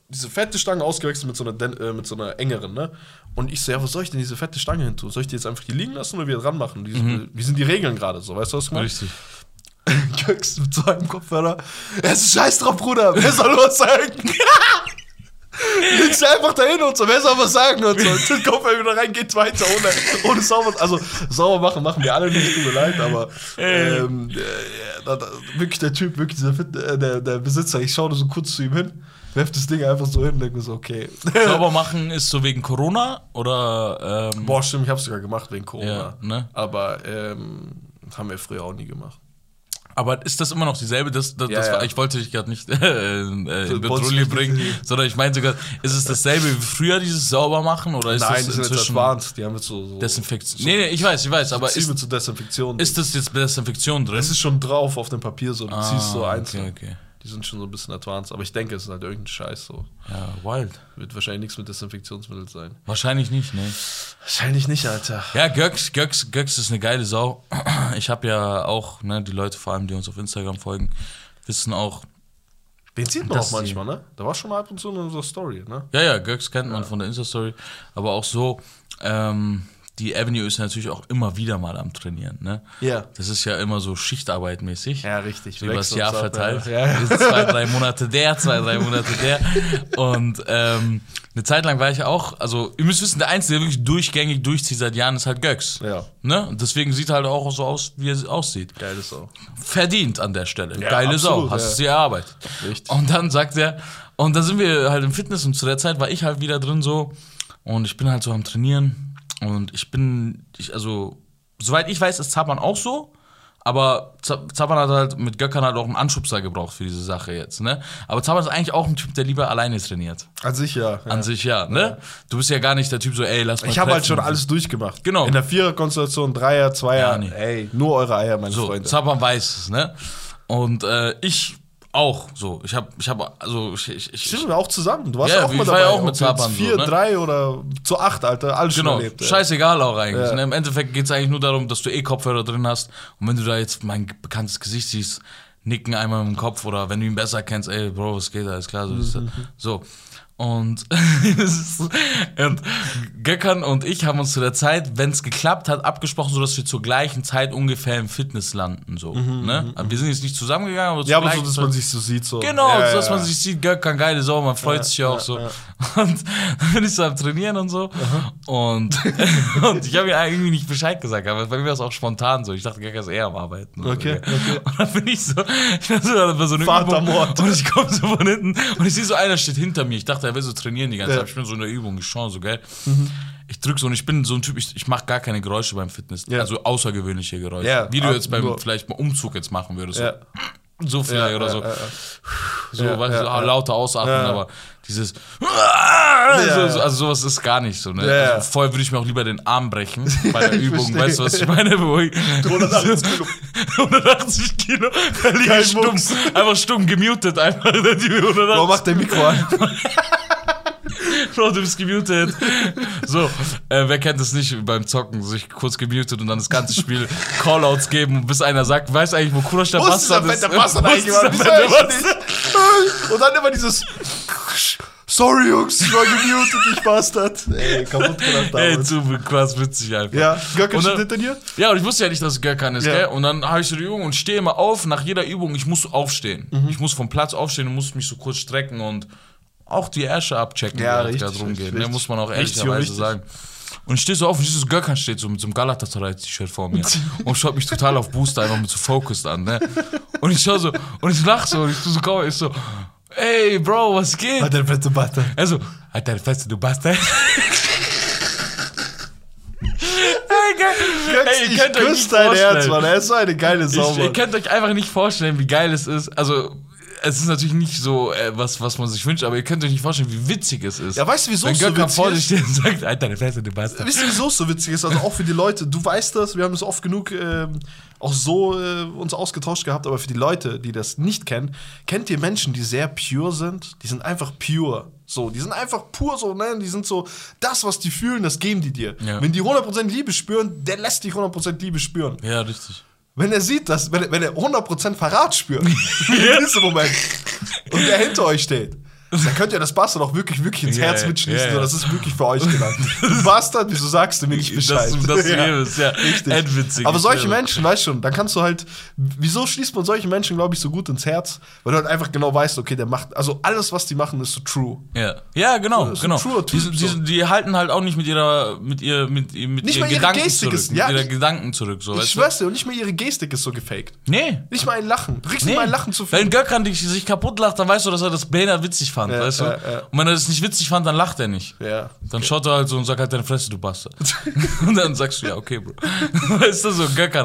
diese fette Stange ausgewechselt mit so einer, äh, mit so einer engeren, ne? Und ich so, ja, was soll ich denn diese fette Stange hin tun? Soll ich die jetzt einfach hier liegen lassen oder wieder dran machen? Die, Wie sind die Regeln gerade so? Weißt du, was ich meine? Richtig. Göks mit so einem Kopfhörer. Er ist scheiß drauf, Bruder. Wer soll was sagen? Legst du einfach dahin und so, wer soll was sagen und so. Den Kopfhörer wieder rein, geht weiter ohne, ohne sauber. Also sauber machen, machen wir alle nicht, tut mir leid, aber ähm, äh, da, da, wirklich der Typ, wirklich dieser Fit, äh, der, der Besitzer, ich schaue so kurz zu ihm hin, werf das Ding einfach so hin und denke mir so, okay. Sauber machen ist so wegen Corona oder ähm, Boah, stimmt, ich hab's sogar gemacht wegen Corona. Ja, ne? Aber ähm, haben wir früher auch nie gemacht. Aber ist das immer noch dieselbe? Das, das, Ja, das ja. War, ich wollte dich gerade nicht äh, äh, in nicht bringen, sondern ich meinte gerade, ist es dasselbe wie früher, dieses Saubermachen? Oder ist Nein, das die sind jetzt advanced, die haben jetzt so, so Desinfektion? Nee, nee, ich weiß, ich weiß, aber ist, zur Desinfektion. ist das jetzt Desinfektion drin? Es ist schon drauf auf dem Papier so, du ziehst so Ah, einzeln. Okay, okay. Die sind schon so ein bisschen advanced, aber ich denke, es ist halt irgendein Scheiß so. Ja, wild. Wird wahrscheinlich nichts mit Desinfektionsmittel sein. Wahrscheinlich nicht, ne? Wahrscheinlich nicht, Alter. Ja, Göx, Göx, Göx ist eine geile Sau. Ich habe ja auch, ne, die Leute vor allem, die uns auf Instagram folgen, wissen auch, Den sieht man auch manchmal, ne? Da war schon mal ab und zu in unserer Story, ne? Ja, ja, Göx kennt man von der Insta-Story. Aber auch so, ähm, die Avenue ist natürlich auch immer wieder mal am Trainieren, ne? Ja. Das ist ja immer so Schichtarbeitmäßig. Ja, richtig. Übers Wechselt Jahr verteilt. Ja, ja. Zwei, drei Monate der, zwei, drei Monate der. Und ähm, eine Zeit lang war ich auch, also ihr müsst wissen, der Einzige, der wirklich durchgängig durchzieht seit Jahren, ist halt Göx. Ja. Ne? Und deswegen sieht er halt auch so aus, wie er aussieht. Geil ist auch. Verdient an der Stelle. Ja, Geile absolut, Sau, hast es dir erarbeitet. Richtig. Und dann sagt er, und da sind wir halt im Fitness und zu der Zeit war ich halt wieder drin so und ich bin halt so am Trainieren und ich bin, ich, also, soweit ich weiß, ist Zapan auch so. Aber Zapan hat halt mit Göckern halt auch einen Anschubser gebraucht für diese Sache jetzt, ne? Aber Zapan ist eigentlich auch ein Typ, der lieber alleine trainiert. An sich ja. ja. An sich ja, ne? Du bist ja gar nicht der Typ so, ey, lass mal Ich habe halt schon alles durchgemacht. Genau. In der Vierer-Konstellation, Dreier, Zweier. Ja, nee. Ey, nur eure Eier, meine So, Freunde. Zapan weiß es, ne? Und äh, ich Auch so. Ich habe, ich habe, also ich, ich, ich Stimmt, auch zusammen. Du warst Ja, auch mal dabei. ja auch mit Zapan so, Vier, ne? drei oder zu acht, Alter. Alles Genau, schon erlebt. ja. scheißegal auch eigentlich. Ja. Ne? Im Endeffekt geht es eigentlich nur darum, dass du eh Kopfhörer drin hast. Und wenn du da jetzt mein bekanntes Gesicht siehst, nicken einmal im Kopf oder wenn du ihn besser kennst, ey, Bro, was geht, alles klar. So. Mhm. so. Und, und Gökhan und ich haben uns zu der Zeit, wenn es geklappt hat, abgesprochen, sodass wir zur gleichen Zeit ungefähr im Fitness landen. So, ne? Aber wir sind jetzt nicht zusammengegangen, aber Mhm, Ja, aber so, dass man sich so sieht. So. Genau, ja, so, dass ja, man ja. sich sieht, Gökhan, geile Sau, man freut sich ja auch so. Und dann bin ich so am Trainieren und so. Und, und ich habe ihm irgendwie nicht Bescheid gesagt, aber bei mir war es auch spontan so. Ich dachte, Gökhan ist eher am Arbeiten. Okay, so, gell. Und dann bin ich so, ich war so bei so einer Vatermord. Übung und ich komme so von hinten und ich sehe so, einer steht hinter mir. Ich dachte, er will so trainieren die ganze Ja. Zeit. Ich bin so in der Übung, ich schaue so, gell. Ich drück so und ich bin so ein Typ, ich, ich mache gar keine Geräusche beim Fitness. Ja. Also außergewöhnliche Geräusche. Ja, Wie du jetzt beim nur- vielleicht mal Umzug jetzt machen würdest. Ja. So, vielleicht Ja, oder so. ja. So, weißt du, ja. lauter ausatmen, aber dieses. ja. So, so, also sowas ist gar nicht so. Ne? Also vorher würde ich mir auch lieber den Arm brechen bei der Übung. Weißt du, was ich meine? Wo ich, 180 Kilo. 180 Kilo. Da liege ich stumm. Einfach stumm gemutet. Einfach. Die 180 Warum macht der Mikro an? Bro, du bist gemutet. So, äh, wer kennt das nicht beim Zocken, sich kurz gemutet und dann das ganze Spiel Callouts geben, bis einer sagt, weiß eigentlich, wo Kurasch der Bastard ist? fette Bastard eigentlich? nicht? Und dann immer dieses Sorry, Jungs, ich war gemutet, ich Bastard. Ey, kaputt gemacht Ey, damals. zu krass witzig einfach. Ja, Gökhan steht hinter dir? Ja, und ich wusste ja nicht, dass es Gökhan ist, Ja. gell? Und dann habe ich so die Übung und stehe immer auf. Nach jeder Übung, ich muss aufstehen. Mhm. Ich muss vom Platz aufstehen und muss mich so kurz strecken und auch die Ärsche abchecken, Ja, die halt richtig, gerade rumgehen. richtig, Ne, muss man auch ehrlicherweise sagen. Und ich stehe so auf und dieses Gökhan steht so mit so einem Galatasaray-T-Shirt vor mir und schaut mich total auf Booster einfach mit so Focused an, ne? Und ich schau so und ich lach so und ich tu so kaum, ich so, ey, Bro, was geht? Hat der fette Bastard. Also, halt deine Fresse, du Bastard. Ey, ihr ich könnt euch küsse dein Herz. Mann. Er ist so eine geile Sau, Ich, ihr könnt euch einfach nicht vorstellen, wie geil es ist. Also, es ist natürlich nicht so, äh, was, was man sich wünscht, aber ihr könnt euch nicht vorstellen, wie witzig es ist. Ja, weißt du, wieso Wenn es so Gökhan vor dir witzig ist? steht und sagt, halt deine Fresse, du Bastard. Wisst ihr, wieso es so witzig ist? Also auch für die Leute, du weißt das, wir haben es oft genug ähm, auch so äh, uns ausgetauscht gehabt, aber für die Leute, die das nicht kennen, kennt ihr Menschen, die sehr pure sind? Die sind einfach pure. So, die sind einfach pur so, ne? Die sind so, das, was die fühlen, das geben die dir. Ja. Wenn die 100% Liebe spüren, der lässt dich 100% Liebe spüren. Ja, richtig. Wenn er sieht, dass, wenn er, wenn er 100% Verrat spürt, in diesem Moment, und er hinter euch steht, dann könnt ihr das Bastard auch wirklich, wirklich ins Ja, Herz mitschließen. So, das ist wirklich für euch. Du Bastard, wieso sagst du mir nicht Bescheid? Das, das ja. ist ja Richtig. endwitzig. Aber solche. Menschen, weißt schon, dann kannst du halt, wieso schließt man solche Menschen, glaube ich, so gut ins Herz? Weil du halt einfach genau weißt, okay, der macht, also alles, was die machen, ist so true. Ja, ja genau, So, genau. truer Die, die, die halten halt auch nicht mit ihrer, mit ihr, mit, mit Nicht ihren mal ihre Gedanken Gestik zurück. ist- mit ja, ihrer ich- Gedanken zurück, so, Ich du? schwör's dir, und nicht mal ihre Gestik ist so gefaked. Nee. Nicht mal ein Lachen. Du kriegst Nee. nicht mal ein Lachen zu viel. Wenn Gökhan dich, sich kaputt lacht, dann weißt du, dass er das behindert witzig fand, Ja, weißt du? ja, ja. Und wenn er das nicht witzig fand, dann lacht er nicht. Ja. Dann schaut er halt so und sagt halt deine Fresse, du Bastard. und dann sagst du, ja, okay, Bro. weißt du, so halt,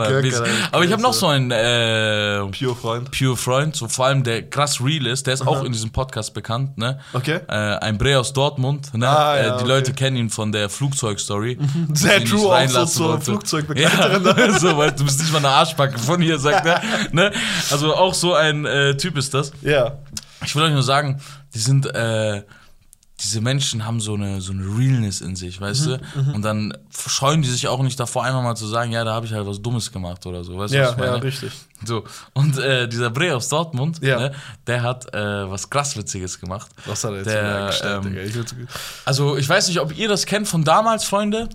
Aber ich habe noch so. einen äh, Pure Freund. Pure Freund, so vor allem der krass real ist, der ist auch in diesem Podcast bekannt, ne? Okay. Äh, ein Bre aus Dortmund, ne? Ah, äh, die okay. Leute kennen ihn von der Flugzeugstory. Sehr die ich true, auch so zur. Flugzeugbegleiterin. Ja, so, weil du bist nicht mal eine Arschbacke von hier, sagt er. Ne? Also auch so ein äh, Typ ist das. Ja. Ich will euch nur sagen, die sind, äh, diese Menschen haben so eine, so eine Realness in sich, weißt Mhm, du? Und dann scheuen die sich auch nicht davor, einfach mal zu sagen, ja, da habe ich halt was Dummes gemacht oder so, weißt du, was Ja, ja, richtig. So, und äh, dieser Bre aus Dortmund, Ja. ne, der hat äh, was krass Witziges gemacht. Was hat er jetzt Der, gestellt, ähm? Ich Also, ich weiß nicht, ob ihr das kennt von damals, Freunde.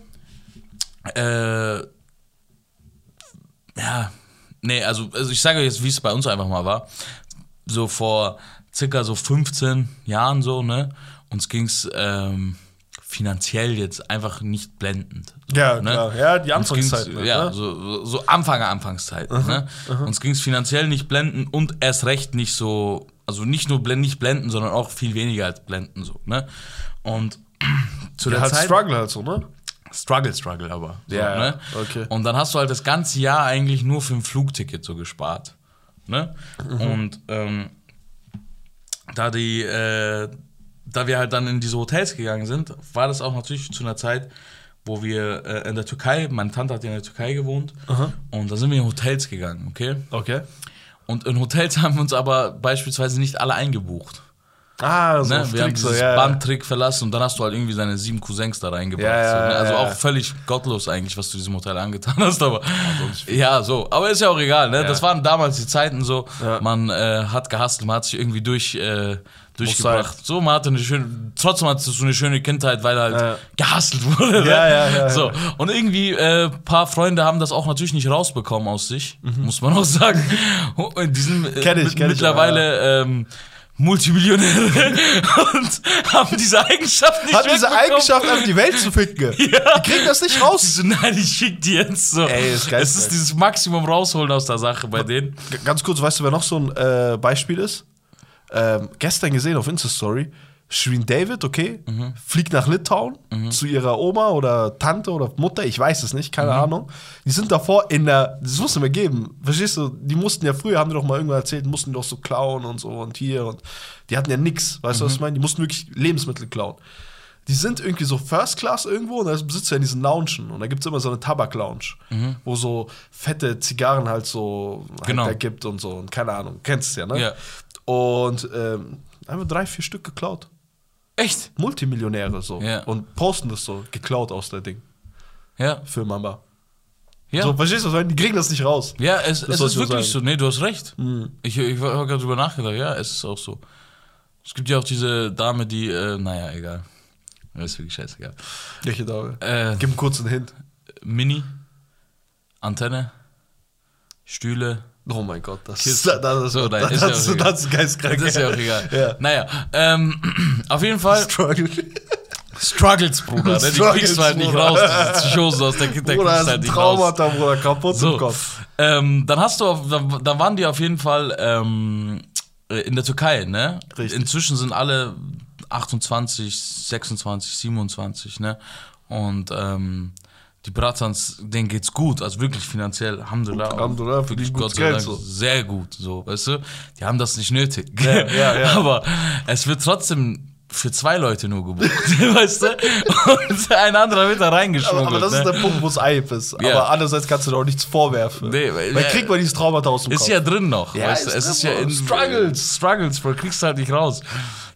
Äh, ja, nee, also, also ich sage euch jetzt, wie es bei uns einfach mal war. So vor circa so 15 Jahren so, ne? Uns ging's ähm, finanziell jetzt einfach nicht blendend. Ja, ne? klar. Ja, die Anfangszeit. ne? Ja, so, so, so Anfänger, Anfangszeit. Ne? Uns ging es finanziell nicht blenden und erst recht nicht so, also nicht nur blenden, nicht blenden, sondern auch viel weniger als blenden. So, ne? Und zu Ja, der halt Zeit. Struggle halt so, ne? Struggle, Struggle aber. So, Ja, ne? okay. Und dann hast du halt das ganze Jahr eigentlich nur für ein Flugticket so gespart. Ne? Mhm. Und ähm, da die, äh, da wir halt dann in diese Hotels gegangen sind, war das auch natürlich zu einer Zeit, wo wir äh, in der Türkei, meine Tante hat ja in der Türkei gewohnt, und da sind wir in Hotels gegangen, okay? Okay. Und in Hotels haben wir uns aber beispielsweise nicht alle eingebucht. Ah, so Ne? Wir haben dieses ja, ja. Bandtrick verlassen und dann hast du halt irgendwie seine sieben Cousins da reingebracht. Ja, ja, so, ne? Also ja, auch ja. völlig gottlos eigentlich, was du diesem Hotel angetan hast. Aber ja, so. Aber ist ja auch egal. Ne? Das waren damals die Zeiten so. Ja. Man äh, hat gehustelt, man hat sich irgendwie durch, äh, durchgebracht. So, man hatte eine schöne, trotzdem hattest du so eine schöne Kindheit, weil halt Ja. gehustelt wurde. Ne? Ja, ja, ja, So. Und irgendwie äh, paar Freunde haben das auch natürlich nicht rausbekommen aus sich, muss man auch sagen. Die sind äh, Mhm. Kenn ich, kenn ich, mittlerweile ähm, Multimillionäre und haben diese Eigenschaft nicht Hat diese. Eigenschaft, einfach die Welt zu ficken. Die kriegen das nicht Die raus. so, nein, ich schick die jetzt so. Ey, ist geil. es ist dieses Maximum rausholen aus der Sache bei denen. Ganz kurz, weißt du, wer noch so ein äh, Beispiel ist? Ähm, gestern gesehen auf Insta-Story. Shirin David, okay, fliegt nach Litauen zu ihrer Oma oder Tante oder Mutter, ich weiß es nicht, keine Ahnung. Die sind davor in der, das musst du mir geben, verstehst du? Die mussten ja früher, haben die doch mal irgendwann erzählt, mussten doch so klauen und so und hier und die hatten ja nix, weißt du, was ich meine? Die mussten wirklich Lebensmittel klauen. Die sind irgendwie so First Class irgendwo und da sitzt ja in diesen Loungen und da gibt es immer so eine Tabak-Lounge, wo so fette Zigarren halt so halt Genau. da gibt und so und keine Ahnung, kennst es ja, ne? Ja. Und ähm, einfach drei, vier Stück geklaut. Echt? Multimillionäre so. Ja. Und posten das so, geklaut aus der Ding. Ja. Für Mama. Ja. So, verstehst du, was die kriegen das nicht raus. Ja, es, es ist wirklich so. Nee, du hast recht. Ich, ich habe gerade drüber nachgedacht. Ja, es ist auch so. Es gibt ja auch diese Dame, die, äh, naja, egal. Das ist wirklich scheißegal. Welche Dame? Äh, Gib einen kurzen Hint. Mini, Antenne, Stühle. Oh mein Gott, das, Kiss. das, das, So, das, ist das, ja das, egal. das ist geistkrank. Das ist ja auch egal. Ja. Naja, ähm, auf jeden Fall Struggle. Struggles, Bruder. Ne? Die Struggles, kriegst du halt nicht Bruder. raus, diese Psychosen aus der Kindheit Bruder, kriegst das du halt nicht raus. Traumata, Bruder, kaputt So, im Kopf. ähm, dann hast du, auf, dann, dann waren die auf jeden Fall ähm, äh, in der Türkei, ne? Richtig. Inzwischen sind alle 28, 26, 27, ne? Und ähm, die Bratans, denen geht's gut, also wirklich finanziell, Alhamdulillah. Alhamdulillah, wirklich Gott sei Dank, so. sehr gut, so, weißt du? Die haben das nicht nötig. Ja, ja, ja. Aber es wird trotzdem für zwei Leute nur gebucht, weißt du? Und ein anderer wird da reingeschmuggelt. Aber, aber das ne? ist der Punkt, wo es Eib ist. Ja. Aber andererseits kannst du da auch nichts vorwerfen. Nee, weil- weil ja. kriegt man dieses Traumata aus dem Ist Kopf. ja drin noch. Ja, weißt du? ist Es ist ja in Struggles. Struggles, Bro. Kriegst du halt nicht raus.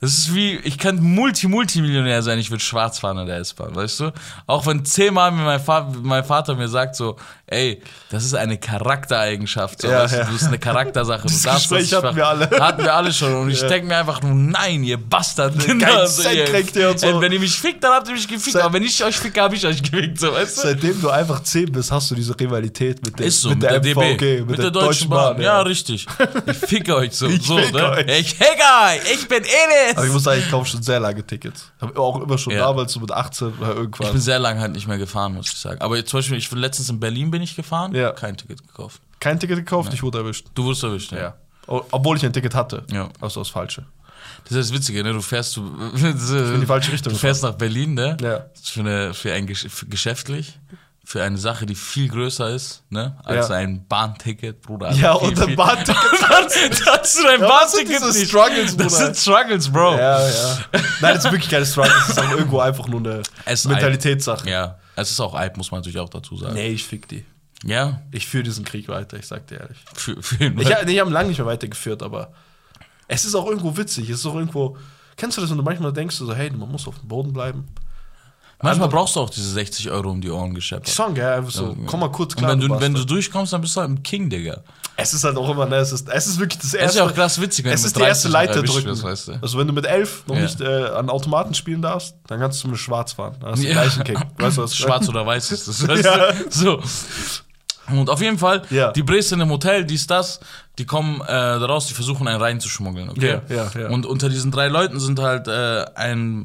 Das ist wie, ich könnte Multi-Multimillionär sein, ich würde schwarz fahren in der S-Bahn, weißt du? Auch wenn zehnmal mein, Fa mein Vater mir sagt so, ey, das ist eine Charaktereigenschaft, so, Ja, weißt du? ja. das ist eine Charaktersache. Du Dieses darfst das Gespräch nicht hatten wir alle. Hatten wir alle schon. Und ich Ja. denke mir einfach nur, nein, ihr Bastard. Kein Cent kriegt ihr und so. Ey, Wenn ihr mich fickt, dann habt ihr mich gefickt. Seit- Aber wenn ich euch ficke, habe ich euch gefickt, so, weißt du? Seitdem du einfach 10 bist, hast du diese Rivalität mit, dem, Ist so, mit, der, DB, MVG, mit, der, Deutschen Bahn. Ja, richtig. Ich ficke euch so. Ich so ne? euch. Ich ficke euch. Ich bin Aber ich muss sagen, ich kaufe schon sehr lange Tickets. Hab auch immer schon Ja. damals so mit 18 oder Ich irgendwann. bin sehr lange halt nicht mehr gefahren, muss ich sagen. Aber jetzt zum Beispiel, ich bin letztens in Berlin bin ich gefahren, Ja. kein Ticket gekauft. Kein Ticket gekauft, ich wurde erwischt. Du wurdest erwischt, ja. Obwohl ich ein Ticket hatte. Ja. Also das Falsche. Das ist das Witzige, ne? Du fährst du, in die falsche Richtung Du fährst nach Berlin, ne? Ja. Für, eine, für ein Gesch für geschäftlich, für eine Sache, die viel größer ist, ne? Als Ja. ein Bahnticket, Bruder. Ja, viel, und ein Bahnticket. das ist dein Ja, sind Bahnticket diese nicht. Struggles, Das Bruder? sind Struggles, Bro. Ja, ja. Nein, das ist wirklich keine Struggle. Das ist auch irgendwo einfach nur eine Es Mentalitätssache. Ja, es ist auch Alp, muss man natürlich auch dazu sagen. Nee, ich fick die. Ja, Ich führe diesen Krieg weiter, ich sag dir ehrlich. für, für ihn. Ich, nee, ich habe lange nicht mehr weitergeführt, aber es ist auch irgendwo witzig. Es ist auch irgendwo. Kennst du das, wenn du manchmal denkst, so, hey, man muss auf dem Boden bleiben? Manchmal brauchst du auch diese 60 Euro um die Ohren gescheppert. Schon, gell? Einfach so, komm mal kurz Und klar. wenn du, wenn du durchkommst, dann bist du halt ein King, Digga. es ist halt auch immer, ne, es ist, es ist wirklich das Es ist erste. ja auch krass witzig, wenn es du ist mit die erste 30 noch Leiter drücken. wirst, weißt du. Also wenn du mit elf noch Ja. nicht äh, an Automaten spielen darfst, dann kannst du zumindest schwarz fahren. Dann hast du den Ja. gleichen Kick. Weißt du was? Schwarz oder weiß ist das, weißt Ja. du? So. Und auf jeden Fall, Ja. die Bres in dem Hotel, dies, das, die kommen äh, daraus, die versuchen einen reinzuschmuggeln, okay? Ja, ja, ja. Und unter diesen drei Leuten sind halt äh, ein,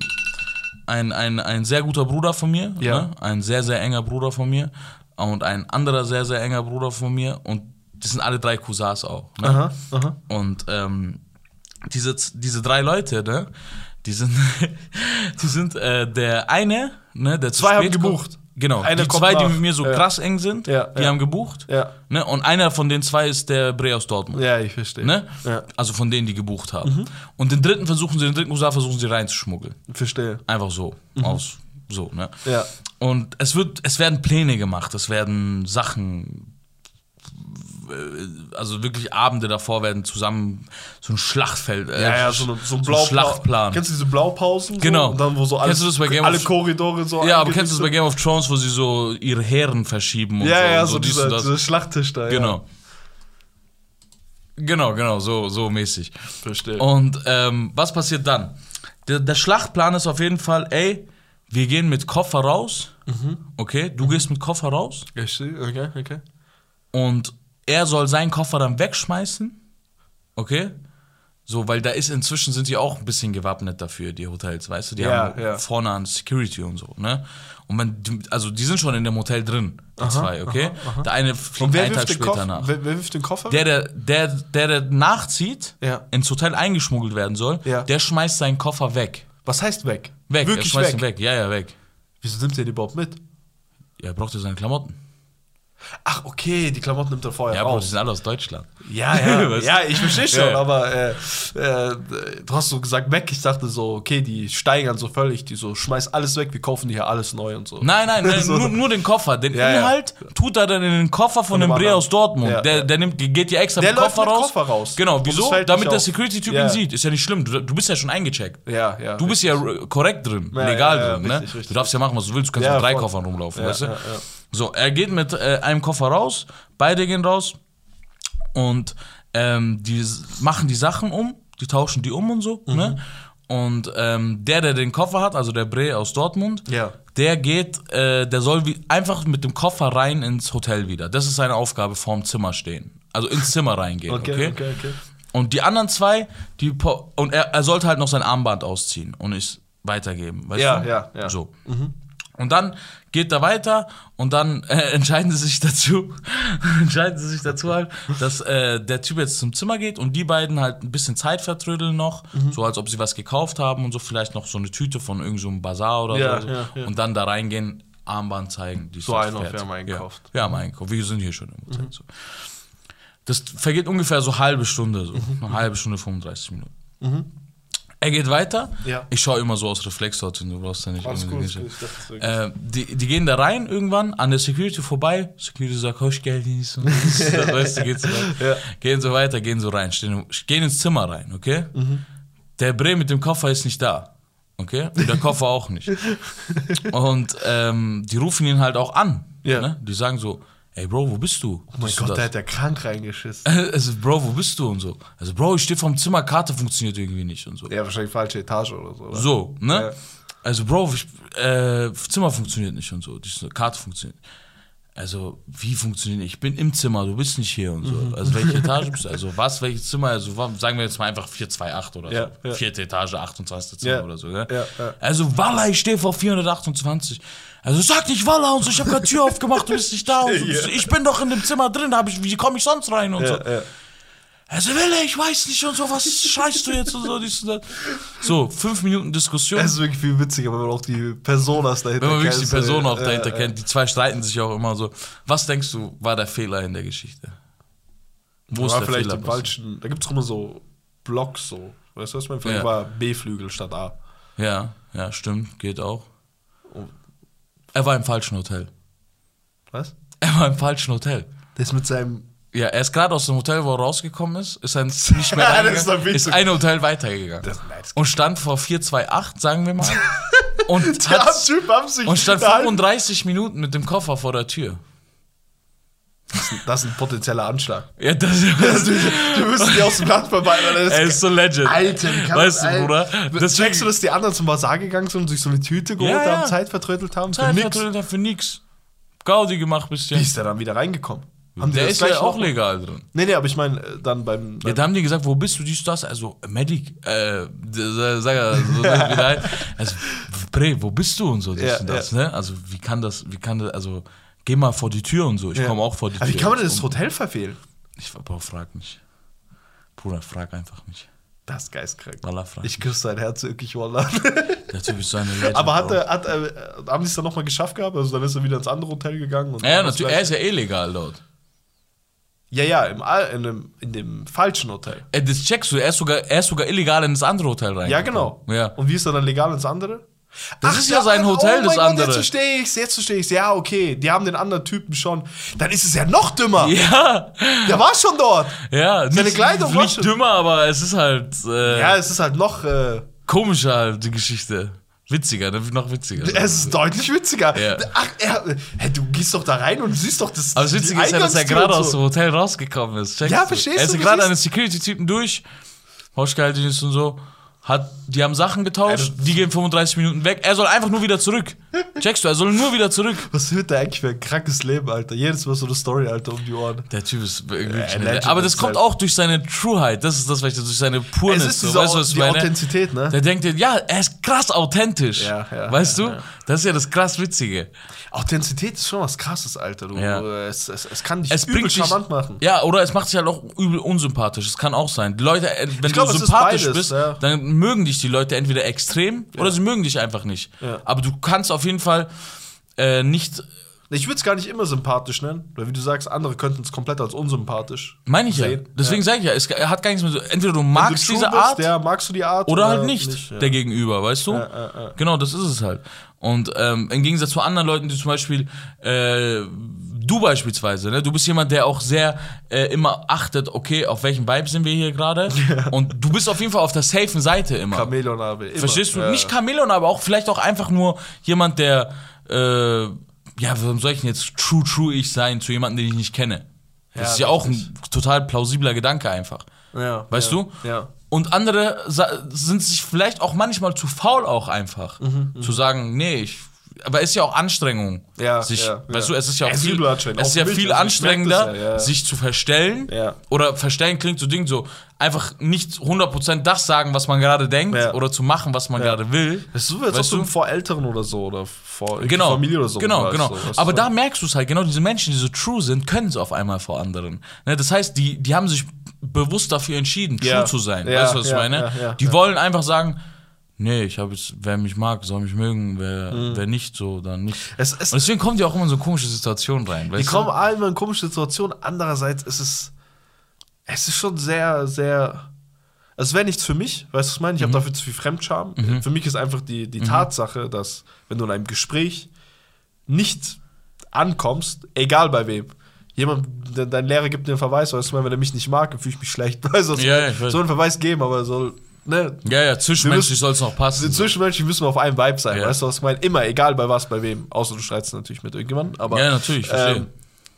ein, ein, ein sehr guter Bruder von mir, Ja. ne? ein sehr, sehr enger Bruder von mir und ein anderer sehr, sehr enger Bruder von mir und die sind alle drei Cousins auch. Ne? Aha, aha. Und ähm, diese, diese drei Leute, ne, die sind, die sind äh, der eine, ne, der zu Zwei haben gebucht. Genau, Einer die zwei, die nach. mit mir so Ja. krass eng sind, Ja, die ja. haben gebucht. Ne, und einer von den zwei ist der Bre aus Dortmund. Ja, ich verstehe. Ne? Mhm. Also von denen, die gebucht haben. Und den dritten versuchen sie, den dritten Cousin versuchen sie reinzuschmuggeln. verstehe. Einfach so. Aus so, ne? Mhm. Ja. Und es wird, es werden Pläne gemacht, es werden Sachen also wirklich Abende davor werden zusammen so ein Schlachtfeld, äh, Ja, ja, so, eine, so ein so Blau Schlachtplan. Kennst du diese Blaupausen? Genau. So? Und dann, wo so alles, Kennst du das bei Game alle of- Korridore so ja, aber kennst du das bei Game of Thrones, wo sie so ihre Heeren verschieben und Ja, so, ja, und so, dies dieser, dieser Schlachttisch da. Ja. Genau. Genau, genau, so, so mäßig. Verstehe. Und ähm, was passiert dann? Der, der Schlachtplan ist auf jeden Fall, ey, wir gehen mit Koffer raus. Mhm. Okay, du gehst mit Koffer raus. Ich sehe, okay, okay. Und er soll seinen Koffer dann wegschmeißen. Okay? So, weil da ist inzwischen sind die auch ein bisschen gewappnet dafür, die Hotels, weißt du? Die Ja, haben ja. vorne an Security und so, ne? Und man, also die sind schon in dem Hotel drin, die zwei, okay? Der eine fliegt einen Tag später Koffer, nach. wer, wer wirft den Koffer? Der, der, der, der, der nachzieht, Ja. ins Hotel eingeschmuggelt werden soll, der schmeißt seinen Koffer weg. Was heißt weg? Weg, Wirklich er schmeißt weg. ihn weg. Ja, ja, weg. Wieso nimmt er den überhaupt mit? Ja, er braucht ja seine Klamotten. Ach, okay, die Klamotten nimmt er vorher Ja, Bro, die raus. sind alle aus Deutschland. Ja, ja, ja, ich verstehe schon, Ja. aber äh, äh, du hast so gesagt weg. Ich dachte so, okay, die steigern so völlig, die so, schmeiß alles weg, wir kaufen dir hier alles neu und so. Nein, nein, nein So. nur, nur den Koffer. Den Ja, ja. Inhalt tut er dann in den Koffer von, dem dem Bre aus Dortmund. Ja, der, ja. der nimmt, geht dir extra Der mit Koffer raus. Koffer raus. Genau, wieso? Damit der. Security-Typ Ja. ihn sieht. Ist ja nicht schlimm. Du, du bist ja schon eingecheckt. Ja, ja. Du bist ja r- korrekt drin, Ja, legal ja, ja, drin, ne? richtig, richtig, du darfst ja machen, was du willst. Du kannst Ja, mit drei. Koffern rumlaufen, Ja, weißt du? So, er geht mit äh, einem Koffer raus, beide gehen raus und ähm, die machen die Sachen um, die tauschen die um und so, Mhm. ne? Und ähm, der, der den Koffer hat, also der Bre aus Dortmund, Ja. der geht, äh, der soll wie, einfach mit dem Koffer rein ins Hotel wieder. Das ist seine Aufgabe, vorm Zimmer stehen. Also ins Zimmer reingehen, okay? Okay, okay, okay. Und die anderen zwei, die und er, er sollte halt noch sein Armband ausziehen und es weitergeben, weißt Ja, du? ja, ja. So. Und dann geht er weiter und dann äh, entscheiden sie sich dazu, entscheiden sie sich dazu halt, dass äh, der Typ jetzt zum Zimmer geht und die beiden halt ein bisschen Zeit vertrödeln noch, Mhm. so als ob sie was gekauft haben und so vielleicht noch so eine Tüte von irgendeinem so einem Bazar oder Ja, so ja, ja. und dann da reingehen, Armband zeigen. Die So einen auf, wir haben eingekauft. Ja, wir haben eingekauft. Wir sind hier schon im Mhm. Hotel. So. Das vergeht ungefähr so halbe Stunde, so eine halbe Stunde, 35 Minuten. Er geht weiter. Ja. Ich schaue immer so aus Reflexdorten, du brauchst ja nicht. Alles gut, gut, ich dachte, äh, die, die gehen da rein irgendwann, an der Security vorbei. Security sagt, husch, Geld nicht weißt du, geht so weiter. Ja. Gehen so weiter, gehen so rein, stehen, gehen ins Zimmer rein, okay? Mhm. Der Bre mit dem Koffer ist nicht da. Okay? Und der Koffer auch nicht. Und ähm, die rufen ihn halt auch an. Ja. Ne? Die sagen so, ey Bro, wo bist du? Oh mein Bist Gott, der hat ja krank reingeschissen. Also, Bro, wo bist du und so? Also, Bro, ich stehe vom Zimmer, Karte funktioniert irgendwie nicht und so. Ja, wahrscheinlich falsche Etage oder so. Oder? So, ne? Ja. Also, Bro, ich, äh, Zimmer funktioniert nicht und so. Die Karte funktioniert. Also, wie funktioniert? Ich bin im Zimmer, du bist nicht hier und so. Mhm. Also, welche Etage bist du? Also, was, welches Zimmer? Also, sagen wir jetzt mal einfach 428 oder Ja, so. ja. Vierte Etage, 28. Zimmer Ja, oder so, ja. Also, Walla, ich stehe vor 428. Also, sag nicht Walla und so, ich habe gerade Tür aufgemacht, du bist nicht da und so. Ich bin doch in dem Zimmer drin, hab ich, wie komme ich sonst rein und so. Also Wille, ich weiß nicht und so, was schreist du jetzt und so, dies und das. So, fünf Minuten Diskussion. Es ist wirklich viel witziger, wenn man auch die Personas dahinter wenn man wirklich die kennt. Person auch dahinter ja, kennt, die zwei streiten sich auch immer so. Was denkst du, war der Fehler in der Geschichte? Wo War ist der vielleicht Fehler? im falschen. Da gibt es immer so Blocks so. Weißt du, was meine? Vielleicht Ja. war B-Flügel statt A. Ja, ja, stimmt, geht auch. Er war im falschen Hotel. Was? Er war im falschen Hotel. Der ist mit seinem. Ja, er ist gerade aus dem Hotel, wo er rausgekommen ist, ist er nicht mehr Das ist reingegangen, ist zu- ein Hotel weitergegangen. Das, nein, das und stand vor 428, sagen wir mal. und, hat, Typ und stand da- 35 Minuten mit dem Koffer vor der Tür. Das ist ein potenzieller Anschlag. Ja, das, Also, du müssen die aus dem Land vorbei. weil das- er ist so legend. Alter, wie kann Weißt du, Alter. Bruder? Das checkst du, dass die anderen zum Bazar gegangen sind und sich so eine Tüte geholt Ja, ja. haben, Zeit vertrödelt haben? Für Zeit nix. vertrödelt hat für nix. Gaudi gemacht Wie bisschen. ist der dann wieder reingekommen? Haben Der ist ja auch legal drin. Nee, nee, aber ich meine, äh, dann beim. Ja, beim da haben die gesagt, wo bist du, dies, das? Also, Medic, äh, sag er, so, also, Bre, wo bist du und so, dies Ja, und das, ne? Also, wie kann das, wie kann das, also, geh mal vor die Tür und so, ich Ja. komme auch vor die aber Tür. wie kann man denn das Hotel verfehlen? Ich, Bro, frag nicht. Bruder, frag einfach nicht. Das ist geistkrank. Wallah, frag Ich küsse sein Herz wirklich, Wallah. Der Typ ist so eine Legend. Aber hat er, hat äh, haben die es dann nochmal geschafft gehabt? Also dann ist er wieder ins andere Hotel gegangen? Und Ja, ja, natürlich, er ist ja eh legal dort. Ja, ja, im, in, dem, in dem falschen Hotel. Äh, das checkst du, er ist sogar, er ist sogar illegal in das andere Hotel rein. Ja, genau. Ja. Und wie ist er dann legal ins andere? Das ist ja sein Hotel, oh das Gott, andere. Jetzt verstehe ich's, jetzt verstehe ich's. Ja, okay, die haben den anderen Typen schon. Dann ist es ja noch dümmer. Ja, Der war schon dort. ja. Seine nicht, Kleidung war nicht schon- dümmer, aber es ist halt äh, Ja, es ist halt noch, äh, komischer halt, die Geschichte. Witziger, ne? noch witziger. es ist deutlich witziger. Ja. Ach, er, hä, du gehst doch da rein und siehst doch das. Aber das Witzige ist ja, dass er gerade und aus so. dem Hotel rausgekommen ist. Checkst Ja, du? verstehst Er ist du, gerade an den Security-Typen durch, Hausgehalten ist und so. Hat, die haben Sachen getauscht, die gehen 35 Minuten weg. Er soll einfach nur wieder zurück. Checkst du, er soll nur wieder zurück. Was wird der eigentlich für ein krankes Leben, Alter? Jedes Mal so eine Story, Alter, um die Ohren. Der Typ ist irgendwie Ja, schnell. Legend Aber das kommt auch durch seine Trueheit. Das ist das, was ich durch seine Es Purness. ist So. Weißt du, was die meine? Authentizität, ne? Der denkt, dir, ja, er ist krass authentisch. Ja, ja, weißt ja, du? ja. Das ist ja das krass Witzige. Authentizität ist schon was krasses, Alter. Du, Ja. es, es, es kann dich Es übel bringt dich, charmant machen. Ja, oder es macht dich halt auch übel unsympathisch. Das kann auch sein. Die Leute, äh, wenn glaub, du es sympathisch beides, bist, ja. dann mögen dich die Leute entweder extrem oder sie mögen dich einfach nicht. Ja. Aber du kannst auf jeden Fall äh, nicht, Ich würde es gar nicht immer sympathisch nennen, weil wie du sagst, andere könnten es komplett als unsympathisch meine ich ja. sehen. Deswegen sage ich ja, es hat gar nichts mehr so. Entweder du magst du diese bist, Art Ja, magst du die Art oder halt nicht, ja. der Gegenüber, weißt du? Ja, ja, ja. Genau, das ist es halt. Und ähm, im Gegensatz zu anderen Leuten, die zum Beispiel äh, du beispielsweise, ne? du bist jemand, der auch sehr äh, immer achtet, okay, auf welchem Vibe sind wir hier gerade? Und du bist auf jeden Fall auf der safen Seite immer. Chameleon habe. Immer. Verstehst du? Ja. Nicht Chameleon, aber auch vielleicht auch einfach nur jemand, der, äh, ja, warum soll ich denn jetzt true, true ich sein zu jemandem, den ich nicht kenne? Das Ja, ist ja auch richtig. ein total plausibler Gedanke einfach. Ja, Weißt du? Ja. Und andere sind sich vielleicht auch manchmal zu faul auch einfach. Mhm, zu sagen, nee, ich. Aber es ist ja auch Anstrengung. Ja, sich, ja, weißt ja. du, es ist ja auch Es viel, es auch ist ja viel also anstrengender, ja, ja. sich zu verstellen. Ja. Oder verstellen klingt so Ding so, einfach nicht 100% das sagen, was man gerade denkt, Ja. oder zu machen, was man Ja. gerade will. Das ist so, als Weißt du du? vor Eltern oder so oder vor Genau, Familie oder so. genau, weißt, genau. So, Aber da merkst du es halt, genau diese Menschen, die so true sind, können es auf einmal vor anderen. Ne, das heißt, die, die haben sich bewusst dafür entschieden, true Ja. zu sein. Ja, weißt du, was ja, ich meine? ja, ja, die ja. wollen einfach sagen, nee, ich habe jetzt, wer mich mag, soll mich mögen, wer, wer nicht so, dann nicht. Mhm. Es- es- Und deswegen kommen die auch immer in so komische Situationen rein. Die kommen alle in komische Situationen. Andererseits ist es, es ist schon sehr, sehr. Es wäre nichts für mich, weißt du, was ich meine? Ich habe Mhm. dafür zu viel Fremdscham. Für mich ist einfach die, die Tatsache, dass, wenn du in einem Gespräch nicht ankommst, egal bei wem, jemand, de- dein Lehrer gibt dir einen Verweis, weißt du, wenn er mich nicht mag, dann fühle ich mich schlecht. Weißt du, Ja, ich weiß. soll einen Verweis geben, aber er soll, ne? Ja, ja, zwischenmenschlich soll es noch passen. Zwischenmenschlich müssen wir auf einem Vibe sein, Ja. weißt du, was ich meine? Immer, egal bei was, bei wem. Außer du streitst natürlich mit irgendjemandem. Aber, Ja, natürlich, verstehe. Ähm,